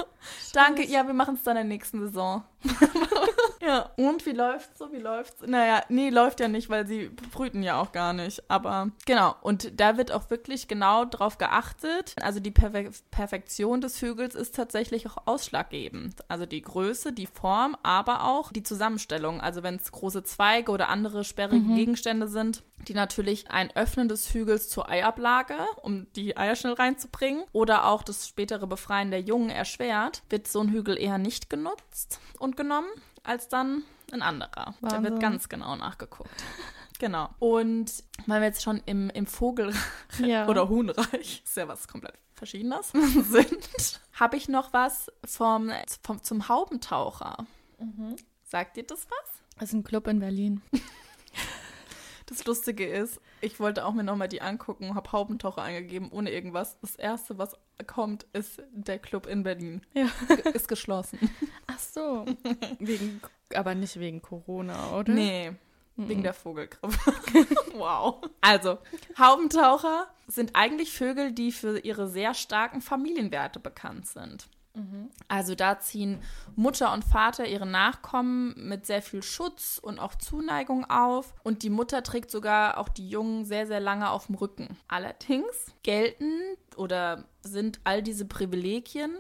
Speaker 3: Danke. Ja, wir machen es dann in der nächsten Saison. ja. Und wie läuft's so? Wie läuft's? Naja, nee, läuft ja nicht, weil sie brüten ja auch gar nicht. Aber genau. Und da wird auch wirklich genau drauf geachtet. Also die Perfe Perfektion des Hügels ist tatsächlich auch ausschlaggebend. Also die Größe, die Form, aber auch die Zusammenstellung. Also wenn es große Zweige oder andere sperrige mhm. Gegenstände sind, die natürlich ein Öffnen des Hügels zur Eiablage, um die Eier schnell reinzubringen, oder auch das spätere Befreien der Jungen erschwert, wird so ein Hügel eher nicht genutzt und genommen als dann ein anderer. Wahnsinn. Da wird ganz genau nachgeguckt. Genau. Und weil wir jetzt schon im, im Vogel- ja. oder Huhnreich, ist ja was komplett Verschiedenes, sind, habe ich noch was vom, vom, zum Haubentaucher. Mhm. Sagt dir das was?
Speaker 2: Das ist ein Club in Berlin.
Speaker 3: Das Lustige ist, ich wollte auch mir nochmal die angucken, habe Haubentaucher eingegeben, ohne irgendwas. Das Erste, was kommt, ist der Club in Berlin. Ja. Ist geschlossen.
Speaker 2: Ach so. wegen, aber nicht wegen Corona, oder?
Speaker 3: Nee. Mhm. Wegen der Vogelgrippe. wow. Also, Haubentaucher sind eigentlich Vögel, die für ihre sehr starken Familienwerte bekannt sind. Also da ziehen Mutter und Vater ihre Nachkommen mit sehr viel Schutz und auch Zuneigung auf und die Mutter trägt sogar auch die Jungen sehr, sehr lange auf dem Rücken. Allerdings gelten oder sind all diese Privilegien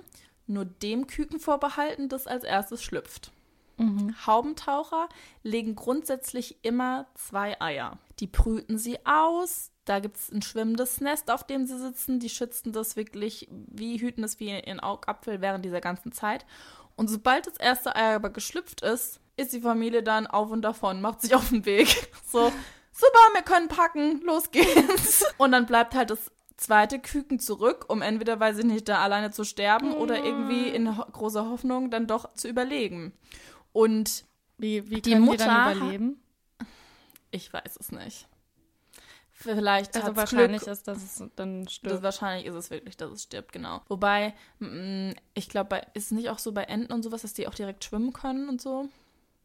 Speaker 3: nur dem Küken vorbehalten, das als erstes schlüpft. Mhm. Haubentaucher legen grundsätzlich immer zwei Eier. Die brüten sie aus, da gibt es ein schwimmendes Nest, auf dem sie sitzen. Die schützen das wirklich, wie hüten es wie ihren Augapfel während dieser ganzen Zeit. Und sobald das erste Ei aber geschlüpft ist, ist die Familie dann auf und davon, macht sich auf den Weg. So, super, wir können packen, los geht's. Und dann bleibt halt das zweite Küken zurück, um entweder, weiß ich nicht, da alleine zu sterben oh. oder irgendwie in ho großer Hoffnung dann doch zu überlegen. Und
Speaker 2: wie, wie die Mutter die dann überleben?
Speaker 3: Ich weiß es nicht. Vielleicht
Speaker 2: also wahrscheinlich Glück. ist, dass es dann stirbt.
Speaker 3: Das, wahrscheinlich ist es wirklich, dass es stirbt, genau. Wobei, mm, ich glaube, ist es nicht auch so bei Enten und sowas, dass die auch direkt schwimmen können und so?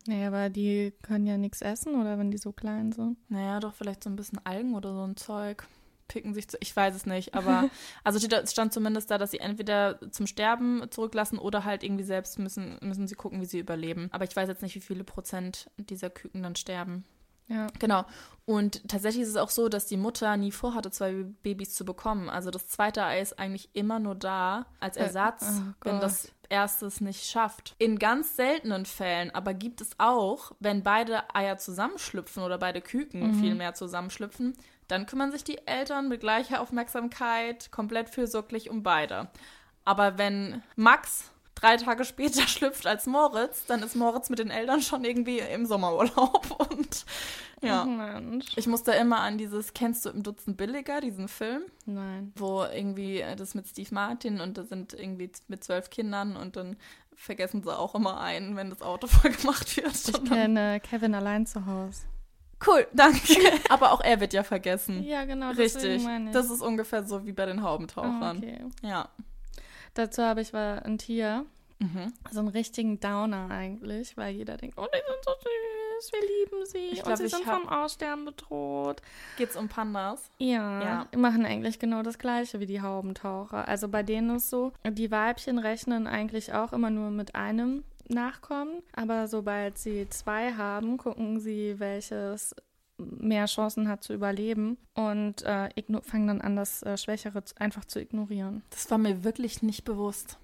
Speaker 2: Naja, aber die können ja nichts essen, oder wenn die so klein sind?
Speaker 3: Naja, doch vielleicht so ein bisschen Algen oder so ein Zeug. Picken sich zu. Ich weiß es nicht, aber also es stand zumindest da, dass sie entweder zum Sterben zurücklassen oder halt irgendwie selbst müssen, müssen sie gucken, wie sie überleben. Aber ich weiß jetzt nicht, wie viele Prozent dieser Küken dann sterben.
Speaker 2: Ja.
Speaker 3: Genau. Und tatsächlich ist es auch so, dass die Mutter nie vorhatte, zwei Babys zu bekommen. Also das zweite Ei ist eigentlich immer nur da als äh, Ersatz, oh wenn das erste es nicht schafft. In ganz seltenen Fällen aber gibt es auch, wenn beide Eier zusammenschlüpfen oder beide Küken mhm. vielmehr zusammenschlüpfen, dann kümmern sich die Eltern mit gleicher Aufmerksamkeit komplett fürsorglich um beide. Aber wenn Max drei Tage später schlüpft als Moritz, dann ist Moritz mit den Eltern schon irgendwie im Sommerurlaub. Und ja, Mensch. ich muss da immer an dieses, kennst du im Dutzend billiger, diesen Film?
Speaker 2: Nein.
Speaker 3: Wo irgendwie äh, das mit Steve Martin und da sind irgendwie mit zwölf Kindern und dann vergessen sie auch immer einen, wenn das Auto voll gemacht wird.
Speaker 2: Ich kenne Kevin allein zu Hause.
Speaker 3: Cool, danke. Aber auch er wird ja vergessen.
Speaker 2: Ja, genau.
Speaker 3: Richtig. Das ist ungefähr so wie bei den Haubentauchern. Oh, okay. Ja.
Speaker 2: Dazu habe ich war ein Tier. Mhm. So einen richtigen Downer eigentlich, weil jeder denkt, oh, die sind so süß, wir lieben sie. Ich glaub, und sie sind vom Aussterben bedroht.
Speaker 3: Geht's um Pandas?
Speaker 2: Ja, ja, die machen eigentlich genau das gleiche wie die Haubentaucher. Also bei denen ist so, die Weibchen rechnen eigentlich auch immer nur mit einem Nachkommen, aber sobald sie zwei haben, gucken sie, welches mehr Chancen hat zu überleben und äh, fangen dann an, das äh, Schwächere einfach zu ignorieren.
Speaker 3: Das war mir wirklich nicht bewusst.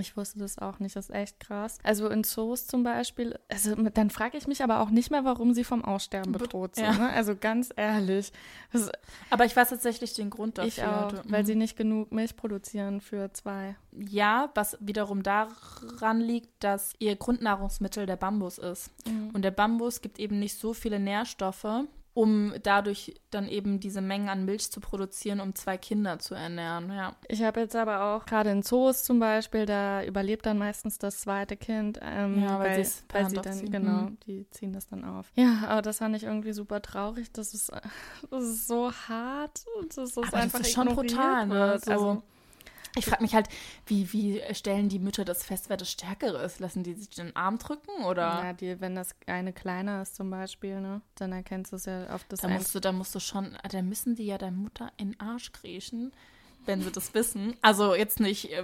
Speaker 2: Ich wusste das auch nicht, das ist echt krass. Also in Zoos zum Beispiel, also dann frage ich mich aber auch nicht mehr, warum sie vom Aussterben bedroht sind. Ja. Ne? Also ganz ehrlich.
Speaker 3: Das, aber ich weiß tatsächlich den Grund dafür.
Speaker 2: Ich auch, weil sie mhm. nicht genug Milch produzieren für zwei.
Speaker 3: Ja, was wiederum daran liegt, dass ihr Grundnahrungsmittel der Bambus ist. Mhm. Und der Bambus gibt eben nicht so viele Nährstoffe, um dadurch dann eben diese Mengen an Milch zu produzieren, um zwei Kinder zu ernähren, ja.
Speaker 2: Ich habe jetzt aber auch gerade in Zoos zum Beispiel, da überlebt dann meistens das zweite Kind, ähm,
Speaker 3: Ja, weil
Speaker 2: weil, weil sie dann,
Speaker 3: ziehen.
Speaker 2: genau,
Speaker 3: Mhm.
Speaker 2: die ziehen das dann auf. Ja, aber das fand ich irgendwie super traurig. Das ist, das ist so hart und das ist
Speaker 3: Aber
Speaker 2: einfach
Speaker 3: das ist schon brutal, ne?
Speaker 2: wird.
Speaker 3: So.
Speaker 2: Also,
Speaker 3: Ich frage mich halt, wie, wie stellen die Mütter das fest, wer das Stärkere ist? Lassen die sich den Arm drücken oder?
Speaker 2: ja, die, wenn das eine kleiner ist zum Beispiel, ne, dann erkennst du es ja auf das
Speaker 3: Da musst du, da musst du schon, da müssen die ja deine Mutter in den Arsch kriechen, wenn sie das wissen. Also jetzt nicht äh,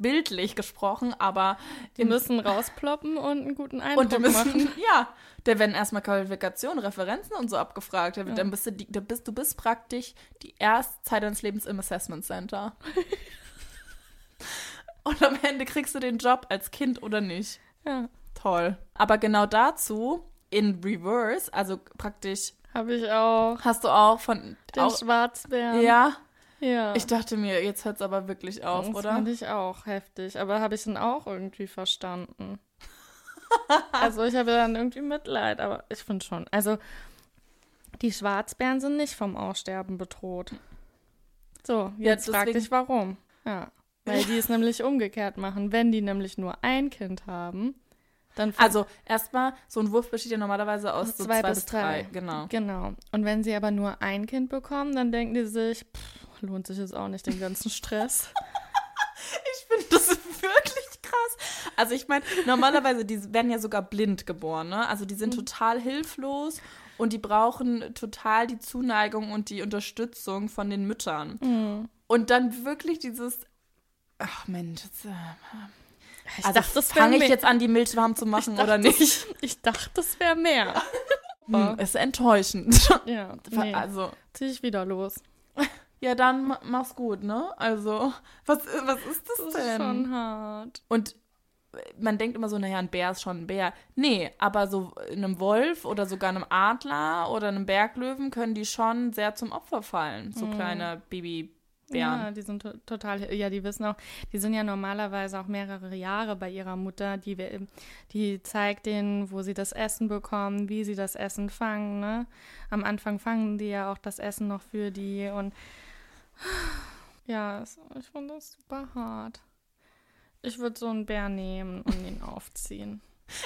Speaker 3: bildlich gesprochen, aber
Speaker 2: Die müssen rausploppen und einen guten Eindruck
Speaker 3: und die müssen,
Speaker 2: machen.
Speaker 3: ja, da werden erstmal Qualifikationen, Referenzen und so abgefragt. Da-
Speaker 2: Ja.
Speaker 3: Dann bist du, die, da bist, du bist praktisch die erste Zeit deines Lebens im Assessment Center. und am Ende kriegst du den Job als Kind oder nicht.
Speaker 2: Ja,
Speaker 3: Toll. Aber genau dazu, in Reverse, also praktisch,
Speaker 2: habe ich auch.
Speaker 3: hast du auch von.
Speaker 2: Den
Speaker 3: auch,
Speaker 2: Schwarzbären.
Speaker 3: ja,
Speaker 2: ja.
Speaker 3: ich dachte mir, jetzt hört es aber wirklich auf,
Speaker 2: das
Speaker 3: oder?
Speaker 2: fand ich auch heftig. Aber habe ich dann auch irgendwie verstanden. also ich habe dann irgendwie Mitleid, aber ich finde schon. Also die Schwarzbären sind nicht vom Aussterben bedroht. So,
Speaker 3: Ja,
Speaker 2: jetzt frag
Speaker 3: deswegen-
Speaker 2: dich warum. Ja. Weil die es nämlich umgekehrt machen. Wenn die nämlich nur ein Kind haben, dann
Speaker 3: Also, erstmal, so ein Wurf besteht ja normalerweise aus so
Speaker 2: zwei, bis drei.
Speaker 3: Genau.
Speaker 2: Genau. Und wenn sie aber nur ein Kind bekommen, dann denken die sich, pff, lohnt sich jetzt auch nicht den ganzen Stress.
Speaker 3: Ich finde das wirklich krass. Also ich meine, normalerweise, die werden ja sogar blind geboren, ne? Also die sind
Speaker 2: Mhm.
Speaker 3: total hilflos und die brauchen total die Zuneigung und die Unterstützung von den Müttern.
Speaker 2: Mhm.
Speaker 3: Und dann wirklich dieses, ach Mensch, jetzt, äh,
Speaker 2: Ich
Speaker 3: also
Speaker 2: dachte, das
Speaker 3: fange ich
Speaker 2: mehr.
Speaker 3: jetzt an, die Milch warm zu machen
Speaker 2: dachte,
Speaker 3: oder nicht?
Speaker 2: Ich dachte, das wäre mehr.
Speaker 3: Hm, ist enttäuschend.
Speaker 2: Ja, nee,
Speaker 3: Also,
Speaker 2: zieh ich wieder los.
Speaker 3: ja, dann ma- mach's gut, ne? Also, was, was ist das,
Speaker 2: Das ist
Speaker 3: denn?
Speaker 2: schon hart.
Speaker 3: Und man denkt immer so, naja, ein Bär ist schon ein Bär. Nee, aber so einem Wolf oder sogar einem Adler oder einem Berglöwen können die schon sehr zum Opfer fallen. So kleine Babybären.
Speaker 2: Ja, die sind to total, ja, die wissen auch, die sind ja normalerweise auch mehrere Jahre bei ihrer Mutter, die, die zeigt denen, wo sie das Essen bekommen, wie sie das Essen fangen, ne? Am Anfang fangen die ja auch das Essen noch für die und ja, ich finde das super hart. Ich würde so einen Bär nehmen und ihn aufziehen.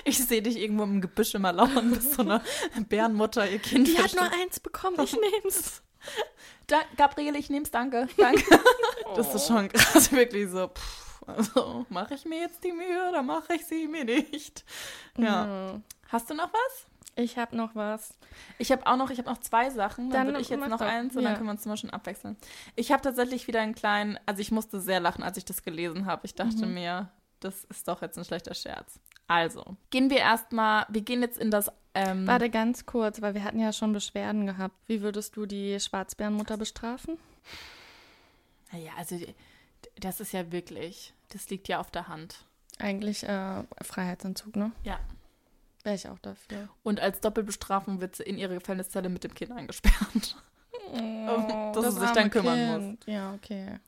Speaker 3: Ich sehe dich irgendwo im Gebüsch immer lauern, bis so eine Bärenmutter ihr Kind
Speaker 2: Die hat nur eins bekommen, ich nehm's.
Speaker 3: Da, Gabriele, ich nehm's, danke. Danke. Das ist schon krass, wirklich so. Pff, also, mache ich mir jetzt die Mühe oder mache ich sie mir nicht? Ja.
Speaker 2: Mhm.
Speaker 3: Hast du noch was?
Speaker 2: Ich habe noch was.
Speaker 3: Ich habe auch noch, ich habe noch zwei Sachen. Dann,
Speaker 2: Dann
Speaker 3: würde ich jetzt noch eins und dann
Speaker 2: Ja.
Speaker 3: können wir uns mal schon abwechseln. Ich habe tatsächlich wieder einen kleinen, also ich musste sehr lachen, als ich das gelesen habe. Ich dachte
Speaker 2: Mhm.
Speaker 3: mir, das ist doch jetzt ein schlechter Scherz. Also, gehen wir erstmal, wir gehen jetzt in das, ähm,
Speaker 2: Warte ganz kurz, weil wir hatten ja schon Beschwerden gehabt. Wie würdest du die Schwarzbärenmutter bestrafen?
Speaker 3: naja, also das ist ja wirklich, das liegt ja auf der Hand.
Speaker 2: Eigentlich äh, Freiheitsentzug, ne?
Speaker 3: Ja.
Speaker 2: Wäre ich auch dafür.
Speaker 3: Und als Doppelbestrafung wird sie in ihre Gefängniszelle mit dem Kind eingesperrt.
Speaker 2: Oh,
Speaker 3: dass sie sich dann kümmern
Speaker 2: muss. Ja, okay.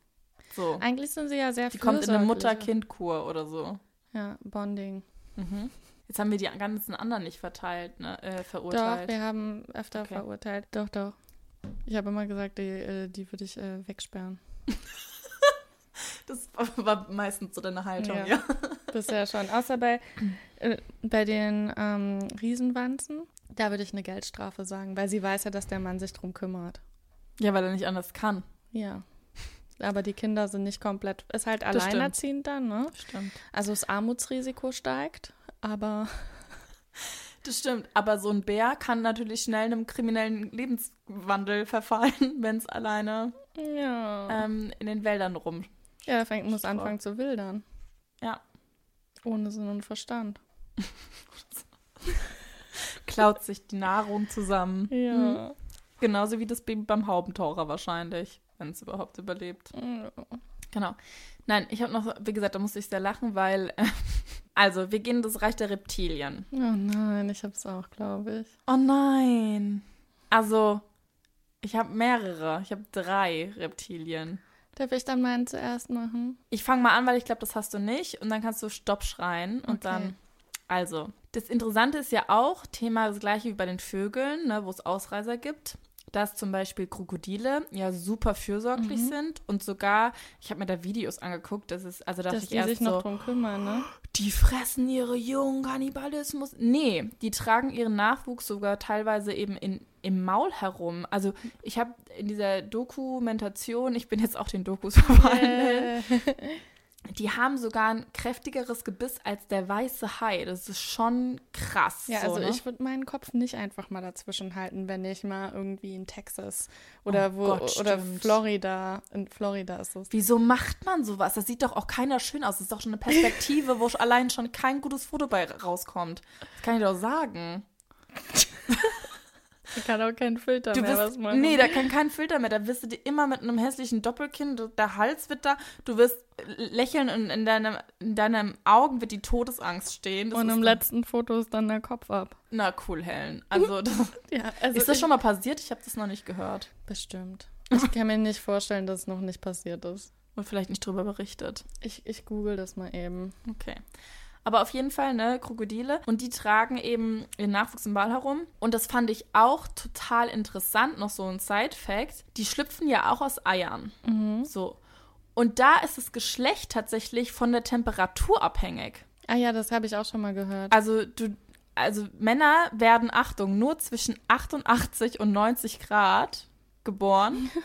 Speaker 3: So.
Speaker 2: Eigentlich sind sie ja sehr
Speaker 3: Die kommt in eine. Mutter-Kind-Kur oder so.
Speaker 2: Ja, Bonding.
Speaker 3: Mhm. Jetzt haben wir die ganzen anderen nicht verteilt, ne, äh,
Speaker 2: Doch,
Speaker 3: verurteilt.
Speaker 2: wir haben öfter
Speaker 3: Okay.
Speaker 2: verurteilt. Doch, doch. Ich habe immer gesagt, die, äh, die würde ich äh, wegsperren.
Speaker 3: Das war meistens so deine Haltung,
Speaker 2: Ja.
Speaker 3: ja.
Speaker 2: Bisher schon. Außer bei, äh, bei den ähm, Riesenwanzen, da würde ich eine Geldstrafe sagen, weil sie weiß ja, dass der Mann sich drum kümmert.
Speaker 3: Ja, weil er nicht anders kann.
Speaker 2: Ja. Aber die Kinder sind nicht komplett, ist halt alleinerziehend dann, ne?
Speaker 3: Stimmt.
Speaker 2: Also das Armutsrisiko steigt, aber
Speaker 3: Das stimmt. Aber so ein Bär kann natürlich schnell einem kriminellen Lebenswandel verfallen, wenn es alleine
Speaker 2: ja.
Speaker 3: ähm, in den Wäldern rum.
Speaker 2: ja, er fängt, muss anfangen zu wildern.
Speaker 3: Ja.
Speaker 2: Ohne Sinn und Verstand.
Speaker 3: Klaut sich die Nahrung zusammen.
Speaker 2: Ja.
Speaker 3: Genauso wie das Baby beim Haubentaucher wahrscheinlich, wenn es überhaupt überlebt. Genau. Nein, ich habe noch, wie gesagt, da musste ich sehr lachen, weil, äh, also, wir gehen in das Reich der Reptilien.
Speaker 2: Oh nein, ich hab's auch, glaube ich.
Speaker 3: Oh nein. Also, ich habe mehrere. Ich habe drei Reptilien.
Speaker 2: Darf ich dann meinen zuerst machen?
Speaker 3: Ich fange mal an, weil ich glaube, das hast du nicht. Und dann kannst du Stopp schreien. Und
Speaker 2: Okay.
Speaker 3: dann, Also, das Interessante ist ja auch, Thema das gleiche wie bei den Vögeln, ne, wo es Ausreißer gibt dass zum Beispiel Krokodile ja super fürsorglich mhm. sind und sogar, ich habe mir da Videos angeguckt, das ist, also
Speaker 2: dass
Speaker 3: ich
Speaker 2: die erst sich noch drum kümmern, ne?
Speaker 3: Die fressen ihre Jungen, Kannibalismus. Nee, die tragen ihren Nachwuchs sogar teilweise eben in, im Maul herum. Also ich habe in dieser Dokumentation, ich bin jetzt auch den Dokus verfallen, yeah. Die haben sogar ein kräftigeres Gebiss als der weiße Hai. Das ist schon krass.
Speaker 2: Ja, so, also ne? ich würde meinen Kopf nicht einfach mal dazwischen halten, wenn ich mal irgendwie in Texas oder oh wo Gott, oder Florida, in Florida ist es.
Speaker 3: Wieso macht man sowas? Das sieht doch auch keiner schön aus. Das ist doch schon eine Perspektive, wo allein schon kein gutes Foto bei rauskommt. Das kann ich doch sagen.
Speaker 2: Da kann auch kein Filter
Speaker 3: du
Speaker 2: mehr
Speaker 3: wirst, was machen. Nee, da kann kein Filter mehr. Da wirst du dir immer mit einem hässlichen Doppelkinn, der Hals wird da, du wirst lächeln und in, deinem, in deinen Augen wird die Todesangst stehen.
Speaker 2: Das und im letzten Foto ist dann der Kopf ab.
Speaker 3: Na cool, Helen. Also, das, ja, also ist das schon mal passiert? Ich habe das noch nicht gehört.
Speaker 2: Bestimmt. Ich kann mir nicht vorstellen, dass es noch nicht passiert ist.
Speaker 3: Und vielleicht nicht drüber berichtet.
Speaker 2: Ich, ich google das mal eben.
Speaker 3: Okay. Aber auf jeden Fall, ne, Krokodile. Und die tragen eben ihren Nachwuchs im Ball herum. Und das fand ich auch total interessant, noch so ein Side-Fact. Die schlüpfen ja auch aus Eiern. Mhm. So. Und da ist das Geschlecht tatsächlich von der Temperatur abhängig.
Speaker 2: Ah ja, das habe ich auch schon mal gehört.
Speaker 3: Also du, also Männer werden, Achtung, nur zwischen 88 und 90 Grad geboren.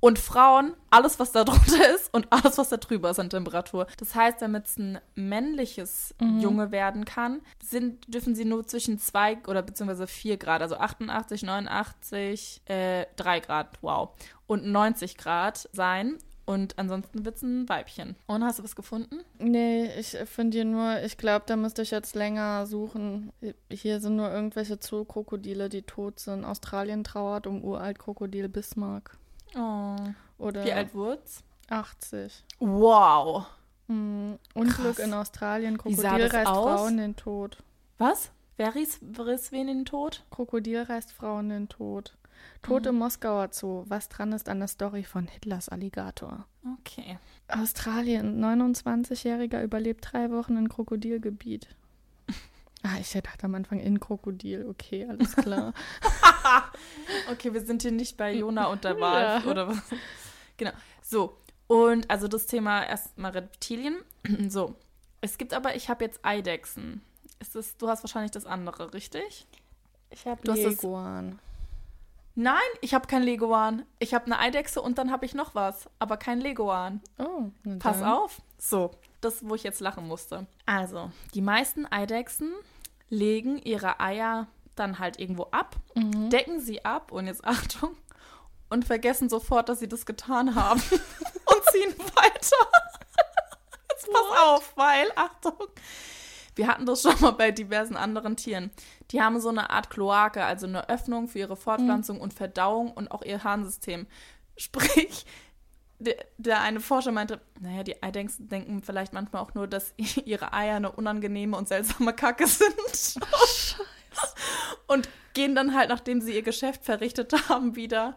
Speaker 3: Und Frauen, alles, was da drunter ist und alles, was da drüber ist an Temperatur. Das heißt, damit es ein männliches mhm. Junge werden kann, sind, dürfen sie nur zwischen 2 oder beziehungsweise 4 Grad, also 88, 89, äh, 3 Grad, wow, und 90 Grad sein. Und ansonsten wird es ein Weibchen. Und hast du was gefunden?
Speaker 2: Nee, ich finde hier nur, ich glaube, da müsste ich jetzt länger suchen. Hier sind nur irgendwelche Zookrokodile, die tot sind. Australien trauert um Uralt-Krokodil Bismarck.
Speaker 3: Oh. Oder Wie alt wurd's?
Speaker 2: 80.
Speaker 3: Wow.
Speaker 2: Mhm. Unglück in Australien. Krokodil reißt aus? Frauen den Tod.
Speaker 3: Was? Wer riss, riss wen in den Tod?
Speaker 2: Krokodil reißt Frauen den Tod. Tod im Moskauer Zoo. Was dran ist an der Story von Hitlers Alligator.
Speaker 3: Okay.
Speaker 2: Australien. 29-Jähriger überlebt drei Wochen in Krokodilgebiet. Ah, ich dachte am Anfang in Krokodil. Okay, alles klar.
Speaker 3: okay, wir sind hier nicht bei Jona und der Wal ja. oder was? Genau. So. Und also das Thema erstmal Reptilien. so. Es gibt aber, ich habe jetzt Eidechsen. Ist das, du hast wahrscheinlich das andere, richtig?
Speaker 2: Ich habe Leguan.
Speaker 3: Nein, ich habe kein Leguan. Ich habe eine Eidechse und dann habe ich noch was, aber kein Leguan.
Speaker 2: Oh,
Speaker 3: pass auf. So, das, wo ich jetzt lachen musste. Also, die meisten Eidechsen legen ihre Eier dann halt irgendwo ab, mhm. decken sie ab und jetzt Achtung und vergessen sofort, dass sie das getan haben und ziehen weiter. Jetzt pass What? auf, weil Achtung. Wir hatten das schon mal bei diversen anderen Tieren. Die haben so eine Art Kloake, also eine Öffnung für ihre Fortpflanzung mhm. und Verdauung und auch ihr Harnsystem. Sprich, der, der, eine Forscher meinte, naja, die Eidechsen denken vielleicht manchmal auch nur, dass ihre Eier eine unangenehme und seltsame Kacke sind. Scheiße. Und gehen dann halt, nachdem sie ihr Geschäft verrichtet haben, wieder,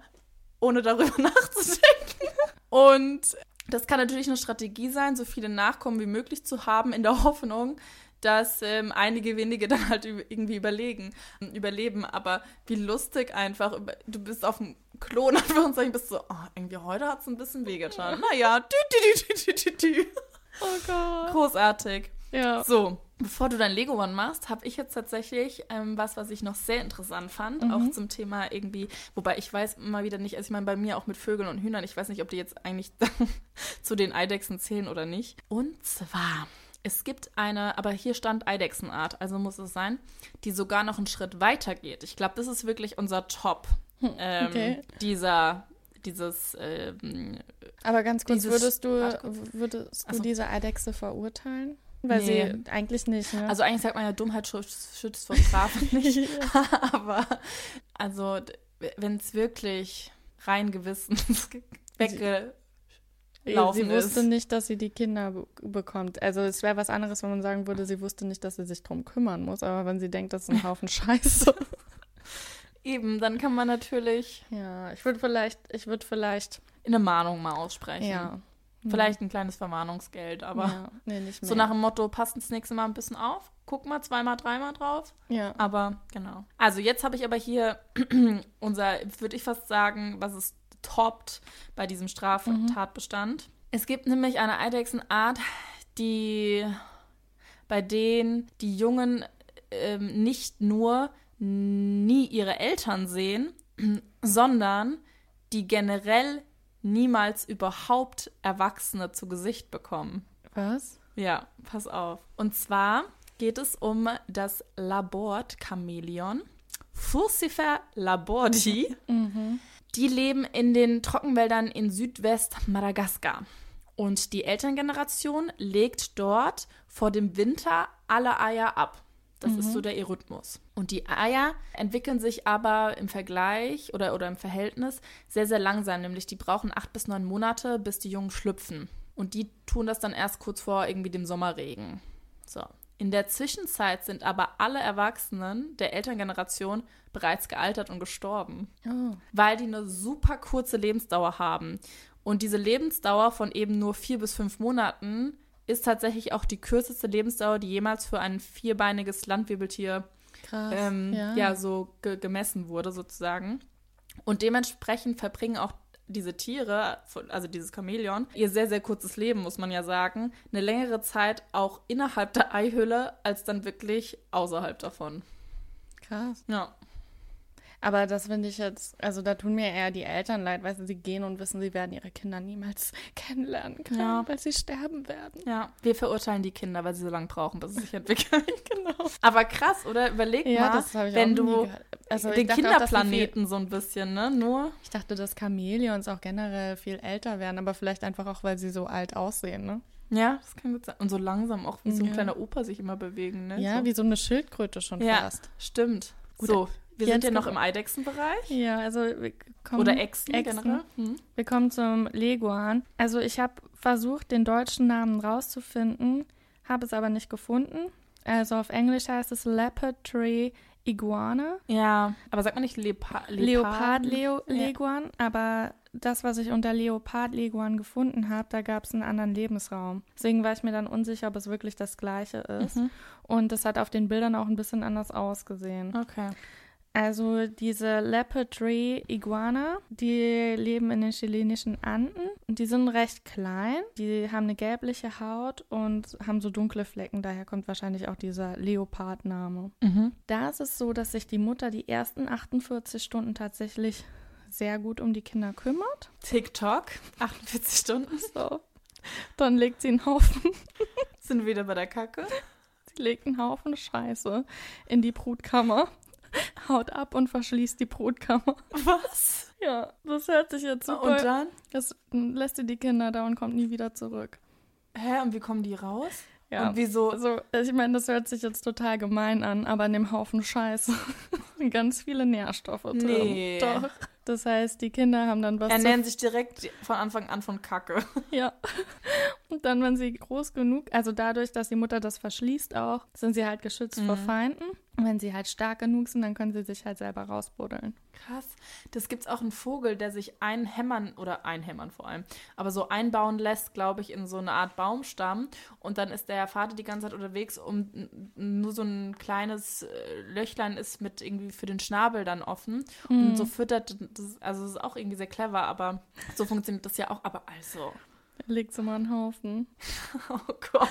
Speaker 3: ohne darüber nachzudenken. Und das kann natürlich eine Strategie sein, so viele Nachkommen wie möglich zu haben, in der Hoffnung, dass ähm, einige wenige dann halt irgendwie überlegen, überleben. Aber wie lustig einfach, du bist auf dem Klo und Anführungszeichen bist so, oh, irgendwie heute hat es ein bisschen wehgetan. Naja, dü, dü, dü, dü, dü, dü.
Speaker 2: Oh Gott.
Speaker 3: Großartig.
Speaker 2: Ja.
Speaker 3: So, bevor du dein Lego One machst, habe ich jetzt tatsächlich ähm, was, was ich noch sehr interessant fand, mhm. auch zum Thema irgendwie, wobei ich weiß mal wieder nicht, also ich meine bei mir auch mit Vögeln und Hühnern, ich weiß nicht, ob die jetzt eigentlich zu den Eidechsen zählen oder nicht. Und zwar es gibt eine, aber hier stand Eidechsenart, also muss es sein, die sogar noch einen Schritt weiter geht. Ich glaube, das ist wirklich unser Top. Hm, ähm, okay. Dieser, dieses. Ähm,
Speaker 2: aber ganz kurz, würdest du, würdest du also, diese Eidechse verurteilen? Weil nee. sie eigentlich nicht. Ne?
Speaker 3: Also eigentlich sagt man ja, Dummheit schützt vor Strafe nicht. aber also wenn es wirklich rein Gewissen wegge
Speaker 2: laufen Sie wusste ist. nicht, dass sie die Kinder bekommt. Also es wäre was anderes, wenn man sagen würde, sie wusste nicht, dass sie sich drum kümmern muss. Aber wenn sie denkt, das ist ein Haufen Scheiße.
Speaker 3: Eben, dann kann man natürlich.
Speaker 2: Ja, ich würde vielleicht, ich würde vielleicht.
Speaker 3: In eine Mahnung mal aussprechen.
Speaker 2: Ja.
Speaker 3: Vielleicht ein kleines Verwarnungsgeld, aber
Speaker 2: ja, nee,
Speaker 3: so nach dem Motto, passt das nächste Mal ein bisschen auf, guck mal zweimal, dreimal drauf.
Speaker 2: Ja.
Speaker 3: Aber genau. Also jetzt habe ich aber hier unser, würde ich fast sagen, was es toppt bei diesem Straftatbestand. Es gibt nämlich eine Eidechsenart, die bei denen die Jungen ähm, nicht nur nie ihre Eltern sehen, sondern die generell niemals überhaupt Erwachsene zu Gesicht bekommen.
Speaker 2: Was?
Speaker 3: Ja, pass auf. Und zwar geht es um das Labord-Chamäleon. Furcifer labordi. Die leben in den Trockenwäldern in Südwest-Madagaskar. Und die Elterngeneration legt dort vor dem Winter alle Eier ab. Das ist so der ihr Rhythmus. Und die Eier entwickeln sich aber im Vergleich oder, oder im Verhältnis sehr, sehr langsam. Nämlich die brauchen acht bis neun Monate, bis die Jungen schlüpfen. Und die tun das dann erst kurz vor irgendwie dem Sommerregen. So. In der Zwischenzeit sind aber alle Erwachsenen der Elterngeneration bereits gealtert und gestorben
Speaker 2: Oh.
Speaker 3: weil die eine super kurze Lebensdauer haben. Und diese Lebensdauer von eben nur vier bis fünf Monaten ist tatsächlich auch die kürzeste Lebensdauer, die jemals für ein vierbeiniges Landwirbeltier
Speaker 2: Krass.
Speaker 3: ähm, ja.
Speaker 2: ja.
Speaker 3: so ge gemessen wurde sozusagen. Und dementsprechend verbringen auch diese Tiere, also dieses Chamäleon, ihr sehr, sehr kurzes Leben, muss man ja sagen, eine längere Zeit auch innerhalb der Eihülle als dann wirklich außerhalb davon.
Speaker 2: Krass.
Speaker 3: Ja.
Speaker 2: Aber das finde ich jetzt, also da tun mir eher die Eltern leid, weil sie gehen und wissen, sie werden ihre Kinder niemals kennenlernen können,
Speaker 3: Ja.
Speaker 2: weil sie sterben werden.
Speaker 3: Ja, wir verurteilen die Kinder, weil sie so lange brauchen, bis sie sich entwickeln. genau. Aber krass, oder? Überleg
Speaker 2: Ja,
Speaker 3: mal,
Speaker 2: das habe ich
Speaker 3: wenn du.
Speaker 2: Also
Speaker 3: den Kinderplaneten so ein bisschen, ne? Nur.
Speaker 2: Ich dachte, dass Chamäleons auch generell viel älter werden, aber vielleicht einfach auch, weil sie so alt aussehen, ne?
Speaker 3: Ja, das kann gut sein. Und so langsam auch wie so ein
Speaker 2: Ja.
Speaker 3: kleiner Opa sich immer bewegen, ne?
Speaker 2: Ja,
Speaker 3: so.
Speaker 2: wie so eine Schildkröte schon
Speaker 3: ja,
Speaker 2: fast.
Speaker 3: stimmt.
Speaker 2: Gut,
Speaker 3: so, wir
Speaker 2: jetzt
Speaker 3: sind ja noch im Eidechsenbereich.
Speaker 2: Ja, also wir kommen,
Speaker 3: Oder Echsen,
Speaker 2: Echsen.
Speaker 3: generell. Hm.
Speaker 2: Wir kommen zum Leguan. Also ich habe versucht, den deutschen Namen rauszufinden, habe es aber nicht gefunden. Also auf Englisch heißt es Leopard Tree Iguana.
Speaker 3: Ja, aber sagt man nicht Lepa
Speaker 2: Leopard
Speaker 3: Leoparden?
Speaker 2: Leo
Speaker 3: Ja.
Speaker 2: Leguan, aber das, was ich unter Leopard Leguan gefunden habe, da gab es einen anderen Lebensraum. Deswegen war ich mir dann unsicher, ob es wirklich das gleiche ist.
Speaker 3: Mhm.
Speaker 2: Und es hat auf den Bildern auch ein bisschen anders ausgesehen.
Speaker 3: Okay.
Speaker 2: Also diese Leopard Tree Iguana, die leben in den chilenischen Anden und die sind recht klein. Die haben eine gelbliche Haut und haben so dunkle Flecken. Daher kommt wahrscheinlich auch dieser Leopard-Name.
Speaker 3: Mhm.
Speaker 2: Da ist es so, dass sich die Mutter die ersten 48 Stunden tatsächlich sehr gut um die Kinder kümmert.
Speaker 3: TikTok, 48 Stunden.
Speaker 2: So. Dann legt sie einen Haufen,
Speaker 3: Sind wir wieder bei der Kacke.
Speaker 2: sie legt einen Haufen Scheiße in die Brutkammer, haut ab und verschließt die Brutkammer.
Speaker 3: Was?
Speaker 2: Ja, das hört sich jetzt super.
Speaker 3: Und dann?
Speaker 2: Das lässt sie die Kinder da und kommt nie wieder zurück.
Speaker 3: Hä, und wie kommen die raus?
Speaker 2: Ja.
Speaker 3: Und wieso?
Speaker 2: Also, ich meine, das hört sich jetzt total gemein an, aber in dem Haufen Scheiße ganz viele Nährstoffe drin.
Speaker 3: Nee.
Speaker 2: Doch. Das heißt, die Kinder haben dann was zu
Speaker 3: Ernähren sich direkt von Anfang an von Kacke.
Speaker 2: Ja. Und dann, wenn sie groß genug, also dadurch, dass die Mutter das verschließt auch, sind sie halt geschützt vor
Speaker 3: Mhm.
Speaker 2: Feinden. Und wenn sie halt stark genug sind, dann können sie sich halt selber rausbuddeln.
Speaker 3: Krass. Das gibt's auch einen Vogel, der sich einhämmern oder einhämmern vor allem, aber so einbauen lässt, glaube ich, in so eine Art Baumstamm. Und dann ist der Vater die ganze Zeit unterwegs und n- nur so ein kleines äh, Löchlein ist mit irgendwie für den Schnabel dann offen. Und so füttert, das, also das ist auch irgendwie sehr clever, aber so funktioniert das ja auch. Aber also,
Speaker 2: Er legt sie mal einen Haufen.
Speaker 3: Oh Gott.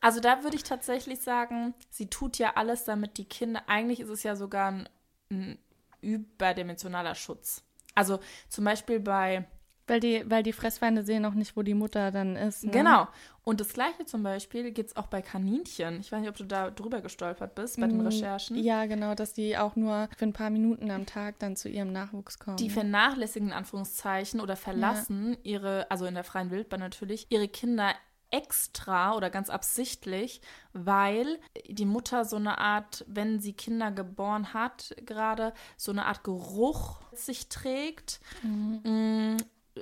Speaker 3: Also da würde ich tatsächlich sagen, sie tut ja alles, damit die Kinder, eigentlich ist es ja sogar ein, ein überdimensionaler Schutz. Also zum Beispiel bei,
Speaker 2: Weil die, weil die Fressfeinde sehen auch nicht, wo die Mutter dann ist. Ne?
Speaker 3: genau. Und das gleiche zum Beispiel gibt es auch bei Kaninchen. Ich weiß nicht, ob du da drüber gestolpert bist bei den
Speaker 2: Mm,
Speaker 3: Recherchen.
Speaker 2: Ja, genau, dass die auch nur für ein paar Minuten am Tag dann zu ihrem Nachwuchs kommen.
Speaker 3: Die vernachlässigen in Anführungszeichen oder verlassen ihre, also in der freien Wildbahn natürlich, ihre Kinder extra oder ganz absichtlich, weil die Mutter so eine Art, wenn sie Kinder geboren hat, gerade so eine Art Geruch mit sich trägt, mm,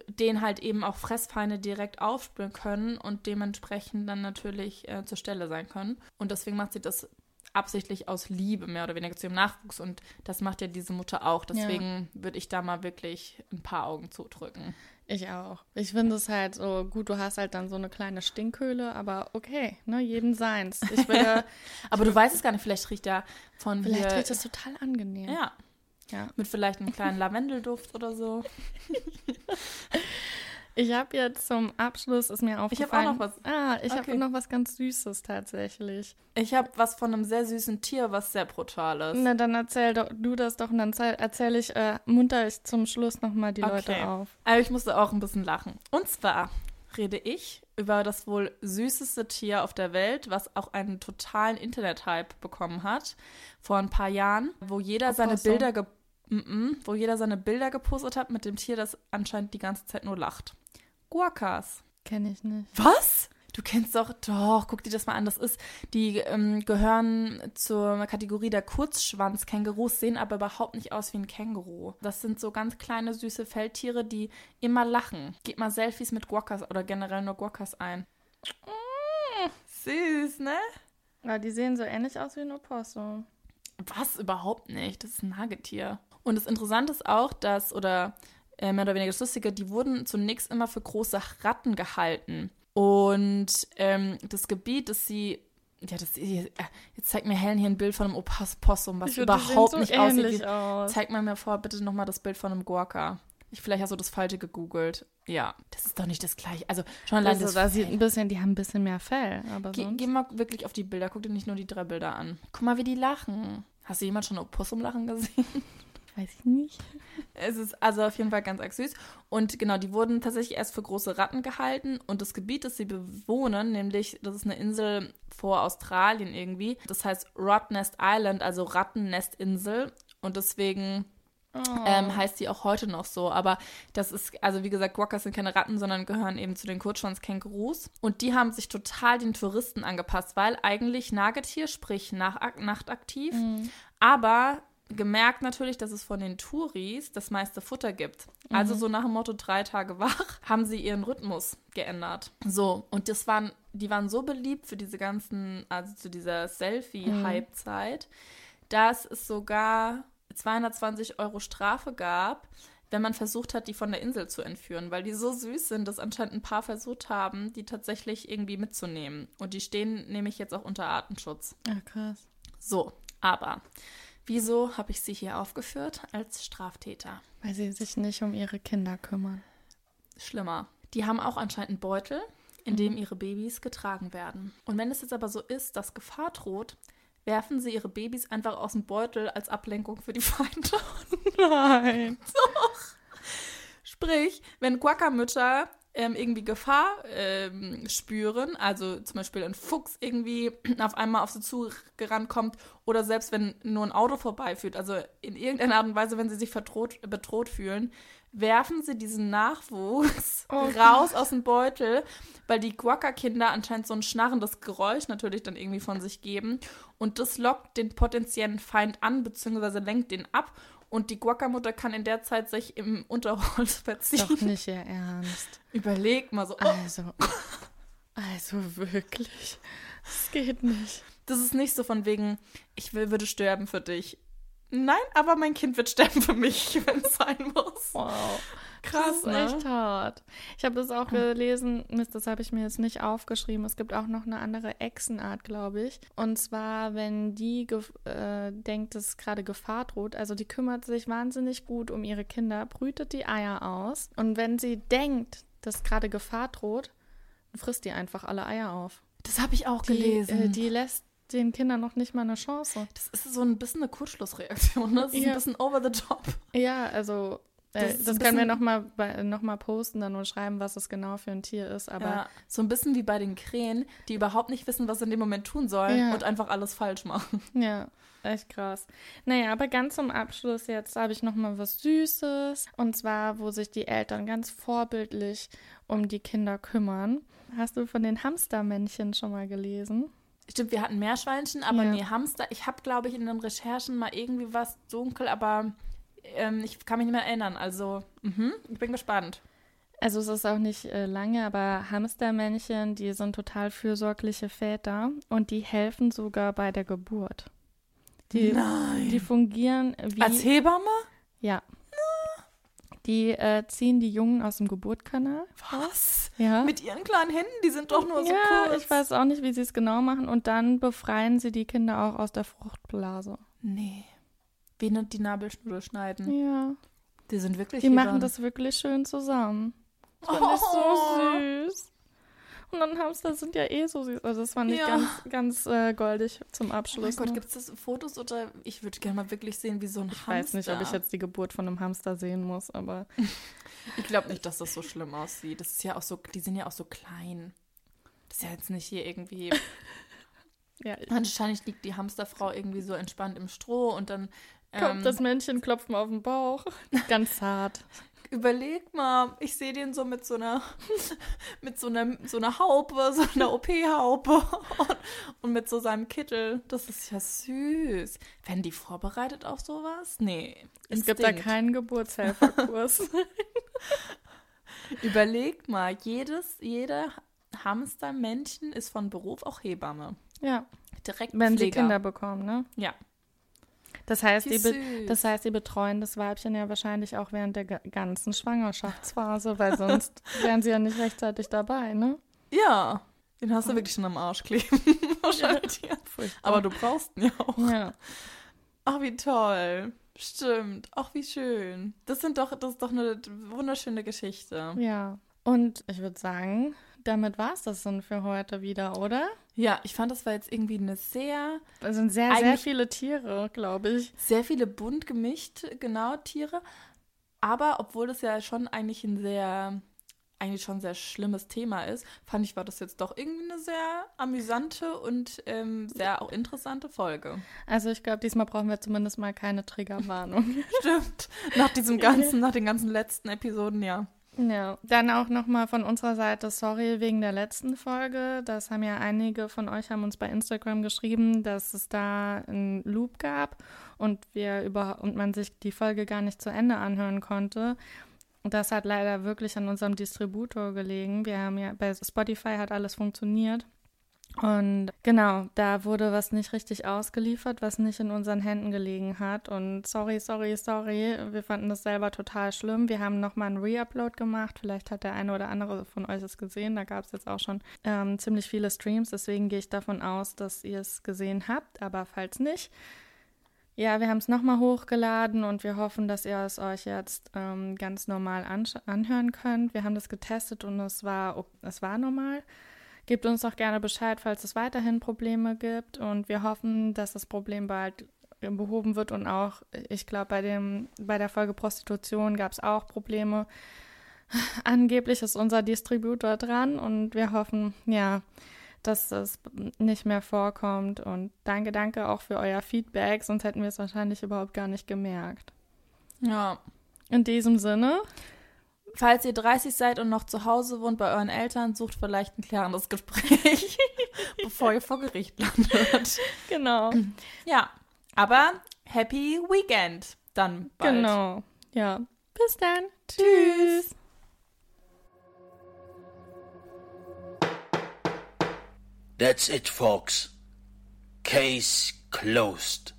Speaker 3: den halt eben auch Fressfeinde direkt aufspüren können und dementsprechend dann natürlich äh, zur Stelle sein können. Und deswegen macht sie das absichtlich aus Liebe mehr oder weniger zu ihrem Nachwuchs. Und das macht ja diese Mutter auch. Deswegen ja. würde ich da mal wirklich ein paar Augen zudrücken.
Speaker 2: Ich auch. Ich finde es halt so gut, du hast halt dann so eine kleine Stinkhöhle, aber okay, ne, jeden seins. Ich will,
Speaker 3: aber du weißt es gar nicht, vielleicht riecht er von
Speaker 2: Vielleicht hier, riecht es total angenehm.
Speaker 3: Ja. Ja. Mit vielleicht einem kleinen Lavendelduft oder so.
Speaker 2: Ich habe jetzt zum Abschluss ist mir aufgefallen.
Speaker 3: Ich habe auch noch was.
Speaker 2: Ah, ich okay. habe noch was ganz Süßes tatsächlich.
Speaker 3: Ich habe was von einem sehr süßen Tier, was sehr brutal ist.
Speaker 2: Na, dann erzähl doch, du das doch und dann erzähle ich, äh, munter ich zum Schluss nochmal die okay. Leute auf.
Speaker 3: Aber ich musste auch ein bisschen lachen. Und zwar rede ich über das wohl süßeste Tier auf der Welt, was auch einen totalen Internet-Hype bekommen hat vor ein paar Jahren, wo jeder seine Bilder ge Mm -mm, wo jeder seine Bilder gepostet hat mit dem Tier, das anscheinend die ganze Zeit nur lacht. Guacas.
Speaker 2: Kenne ich nicht.
Speaker 3: Was? Du kennst doch, doch, guck dir das mal an. Das ist, die ähm, gehören zur Kategorie der Kurzschwanzkängurus, sehen aber überhaupt nicht aus wie ein Känguru. Das sind so ganz kleine, süße Feldtiere, die immer lachen. Gebt mal Selfies mit Guacas oder generell nur Guacas ein. Mm, süß, ne?
Speaker 2: Ja, die sehen so ähnlich aus wie ein Opossum.
Speaker 3: Was? Überhaupt nicht. Das ist ein Nagetier. Und das Interessante ist auch, dass, oder äh, mehr oder weniger das Lustige, die wurden zunächst immer für große Ratten gehalten. Und ähm, das Gebiet, das sie ja, das, äh, jetzt zeigt mir Helen hier ein Bild von einem Opossum, was würde, überhaupt so nicht aussieht. Aus. Zeig mal mir vor, bitte nochmal das Bild von einem Guaca. Ich, vielleicht hast du das Falsche gegoogelt. Ja, das ist doch nicht das Gleiche. Also schon allein also,
Speaker 2: das, das sieht ein bisschen, die haben ein bisschen mehr Fell. Aber
Speaker 3: Ge geh mal wirklich auf die Bilder. Guck dir nicht nur die drei Bilder an. Guck mal, wie die lachen. Hast du jemand schon Opossum lachen gesehen?
Speaker 2: Weiß ich nicht.
Speaker 3: Es ist also auf jeden Fall ganz arg süß. Und genau, die wurden tatsächlich erst für große Ratten gehalten. Und das Gebiet, das sie bewohnen, nämlich, das ist eine Insel vor Australien irgendwie. Das heißt Rottnest Island, also Rattennestinsel. Und deswegen Oh. Ähm, heißt die auch heute noch so. Aber das ist, also wie gesagt, Guaccas sind keine Ratten, sondern gehören eben zu den Kurzschwanzkängurus. Und die haben sich total den Touristen angepasst, weil eigentlich Nagetier, sprich nach, nachtaktiv, mhm. aber gemerkt natürlich, dass es von den Touris das meiste Futter gibt. Mhm. Also so nach dem Motto drei Tage wach, haben sie ihren Rhythmus geändert. So, und das waren, die waren so beliebt für diese ganzen, also zu dieser Selfie-Hype-Zeit, mhm. dass es sogar 220 Euro Strafe gab, wenn man versucht hat, die von der Insel zu entführen, weil die so süß sind, dass anscheinend ein paar versucht haben, die tatsächlich irgendwie mitzunehmen. Und die stehen nämlich jetzt auch unter Artenschutz.
Speaker 2: Ja, krass.
Speaker 3: So, aber wieso habe ich sie hier aufgeführt als Straftäter?
Speaker 2: Weil sie sich nicht um ihre Kinder kümmern.
Speaker 3: Schlimmer. Die haben auch anscheinend einen Beutel, in dem mhm. ihre Babys getragen werden. Und wenn es jetzt aber so ist, dass Gefahr droht, werfen sie ihre Babys einfach aus dem Beutel als Ablenkung für die Feinde.
Speaker 2: Nein.
Speaker 3: Doch. Sprich, wenn Quackermütter ähm, irgendwie Gefahr ähm, spüren, also zum Beispiel ein Fuchs irgendwie auf einmal auf sie zugerannt kommt oder selbst wenn nur ein Auto vorbeiführt, also in irgendeiner Art und Weise, wenn sie sich verdroht, bedroht fühlen, werfen sie diesen Nachwuchs oh raus Gott. aus dem Beutel, weil die Quacker-Kinder anscheinend so ein schnarrendes Geräusch natürlich dann irgendwie von sich geben. Und das lockt den potenziellen Feind an, beziehungsweise lenkt den ab und die Guacamole kann in der Zeit sich im Unterholz verziehen.
Speaker 2: Doch nicht ihr Ernst.
Speaker 3: Überleg mal so.
Speaker 2: Oh. Also, also wirklich. Es geht nicht.
Speaker 3: Das ist nicht so von wegen, ich will, würde sterben für dich. Nein, aber mein Kind wird sterben für mich, wenn es sein muss.
Speaker 2: Wow. Krass, das ist ne? echt hart. Ich habe das auch gelesen, Mist, das habe ich mir jetzt nicht aufgeschrieben. Es gibt auch noch eine andere Echsenart, glaube ich. Und zwar, wenn die äh, denkt, dass gerade Gefahr droht, also die kümmert sich wahnsinnig gut um ihre Kinder, brütet die Eier aus. Und wenn sie denkt, dass gerade Gefahr droht, frisst die einfach alle Eier auf.
Speaker 3: Das habe ich auch die, gelesen.
Speaker 2: Äh, die lässt den Kindern noch nicht mal eine Chance.
Speaker 3: Das ist so ein bisschen eine Kurzschlussreaktion. Ne? Das ist ja. ein bisschen over the top.
Speaker 2: Ja, also äh, das, das können wir nochmal noch mal posten, dann nur schreiben, was es genau für ein Tier ist. Aber ja,
Speaker 3: so ein bisschen wie bei den Krähen, die überhaupt nicht wissen, was sie in dem Moment tun sollen ja. und einfach alles falsch machen.
Speaker 2: Ja, echt krass. Naja, aber ganz zum Abschluss jetzt habe ich nochmal was Süßes. Und zwar, wo sich die Eltern ganz vorbildlich um die Kinder kümmern. Hast du von den Hamstermännchen schon mal gelesen?
Speaker 3: Stimmt, wir hatten Meerschweinchen, aber ja. nee, Hamster. Ich habe, glaube ich, in den Recherchen mal irgendwie was dunkel, aber ähm, ich kann mich nicht mehr erinnern. Also, mh, ich bin gespannt.
Speaker 2: Also es ist auch nicht äh, lange, aber Hamstermännchen, die sind total fürsorgliche Väter und die helfen sogar bei der Geburt. Die,
Speaker 3: Nein.
Speaker 2: die fungieren wie.
Speaker 3: Als Hebamme?
Speaker 2: Ja. Die äh, ziehen die Jungen aus dem Geburtskanal.
Speaker 3: Was?
Speaker 2: Ja.
Speaker 3: Mit ihren kleinen Händen, die sind doch nur so
Speaker 2: ja,
Speaker 3: kurz.
Speaker 2: ich weiß auch nicht, wie sie es genau machen. Und dann befreien sie die Kinder auch aus der Fruchtblase.
Speaker 3: Nee. Wie ne- die Nabelschnur schneiden.
Speaker 2: Ja.
Speaker 3: Die sind wirklich
Speaker 2: Die machen das wirklich schön zusammen. Das
Speaker 3: Oh.
Speaker 2: ich so süß. Und dann Hamster sind ja eh so süß. Also das fand ich
Speaker 3: Ja.
Speaker 2: ganz, ganz äh, goldig zum
Speaker 3: Oh mein
Speaker 2: Abschluss.
Speaker 3: Gott,
Speaker 2: ne?
Speaker 3: gibt es das Fotos oder ich würde gerne mal wirklich sehen, wie so ein
Speaker 2: Ich
Speaker 3: Hamster.
Speaker 2: weiß nicht, ob ich jetzt die Geburt von einem Hamster sehen muss, aber
Speaker 3: Ich glaube nicht, dass das so schlimm aussieht. Das ist ja auch so, die sind ja auch so klein. Das ist ja jetzt nicht hier irgendwie.
Speaker 2: ja,
Speaker 3: Wahrscheinlich liegt die Hamsterfrau irgendwie so entspannt im Stroh und dann.
Speaker 2: Kommt
Speaker 3: Ähm,
Speaker 2: das Männchen, klopft mir auf den Bauch. Ganz zart.
Speaker 3: Überleg mal, ich sehe den so mit so einer, mit so einer, so einer Haupe, so einer OP-Haupe und, und mit so seinem Kittel. Das ist ja süß. Werden die vorbereitet auf sowas? Nee.
Speaker 2: Es gibt da keinen Geburtshelferkurs.
Speaker 3: Überleg mal, jedes, jeder Hamstermännchen ist von Beruf auch Hebamme.
Speaker 2: ja,
Speaker 3: Direkt
Speaker 2: wenn sie
Speaker 3: Pfleger.
Speaker 2: Kinder bekommen, ne?
Speaker 3: Ja.
Speaker 2: Das heißt, die das heißt, die betreuen das Weibchen ja wahrscheinlich auch während der ga- ganzen Schwangerschaftsphase, weil sonst wären sie ja nicht rechtzeitig dabei, ne?
Speaker 3: Ja. Den hast du wirklich schon am Arsch kleben. Wahrscheinlich. Ja. Aber du brauchst ihn ja auch.
Speaker 2: Ja.
Speaker 3: Ach, wie toll. Stimmt. Ach, wie schön. Das sind doch, das ist doch eine wunderschöne Geschichte.
Speaker 2: Ja. Und ich würde sagen, damit war es das dann für heute wieder, oder?
Speaker 3: Ja, ich fand, das war jetzt irgendwie eine sehr,
Speaker 2: Es sind sehr, sehr viele Tiere, glaube ich.
Speaker 3: sehr viele bunt gemischt, genau, Tiere. Aber obwohl das ja schon eigentlich ein sehr, eigentlich schon ein sehr schlimmes Thema ist, fand ich, war das jetzt doch irgendwie eine sehr amüsante und ähm, sehr auch interessante Folge.
Speaker 2: Also ich glaube, diesmal brauchen wir zumindest mal keine Triggerwarnung.
Speaker 3: Stimmt. Nach diesem ganzen, nach den ganzen letzten Episoden, ja.
Speaker 2: Ja, dann auch nochmal von unserer Seite sorry wegen der letzten Folge. Das haben ja einige von euch haben uns bei Instagram geschrieben, dass es da einen Loop gab und wir über und man sich die Folge gar nicht zu Ende anhören konnte. Das hat leider wirklich an unserem Distributor gelegen. Wir haben ja bei Spotify hat alles funktioniert. Und genau, da wurde was nicht richtig ausgeliefert, was nicht in unseren Händen gelegen hat. Und sorry, sorry, sorry, wir fanden das selber total schlimm. Wir haben nochmal einen Reupload gemacht. Vielleicht hat der eine oder andere von euch es gesehen. Da gab es jetzt auch schon ähm, ziemlich viele Streams. Deswegen gehe ich davon aus, dass ihr es gesehen habt. Aber falls nicht, ja, wir haben es nochmal hochgeladen und wir hoffen, dass ihr es euch jetzt ähm, ganz normal anhören könnt. Wir haben das getestet und es war, es war normal. Gebt uns doch gerne Bescheid, falls es weiterhin Probleme gibt. Und wir hoffen, dass das Problem bald behoben wird. Und auch, ich glaube, bei, dem, bei der Folge Prostitution gab es auch Probleme. Angeblich ist unser Distributor dran und wir hoffen, ja, dass das nicht mehr vorkommt. Und danke, danke auch für euer Feedback, sonst hätten wir es wahrscheinlich überhaupt gar nicht gemerkt.
Speaker 3: Ja.
Speaker 2: In diesem Sinne,
Speaker 3: Falls ihr 30 seid und noch zu Hause wohnt bei euren Eltern, sucht vielleicht ein klärendes Gespräch, bevor ihr vor Gericht landet.
Speaker 2: genau,
Speaker 3: Ja, aber Happy Weekend dann bald.
Speaker 2: genau, ja. Bis dann. Tschüss.
Speaker 1: That's it, folks. Case closed.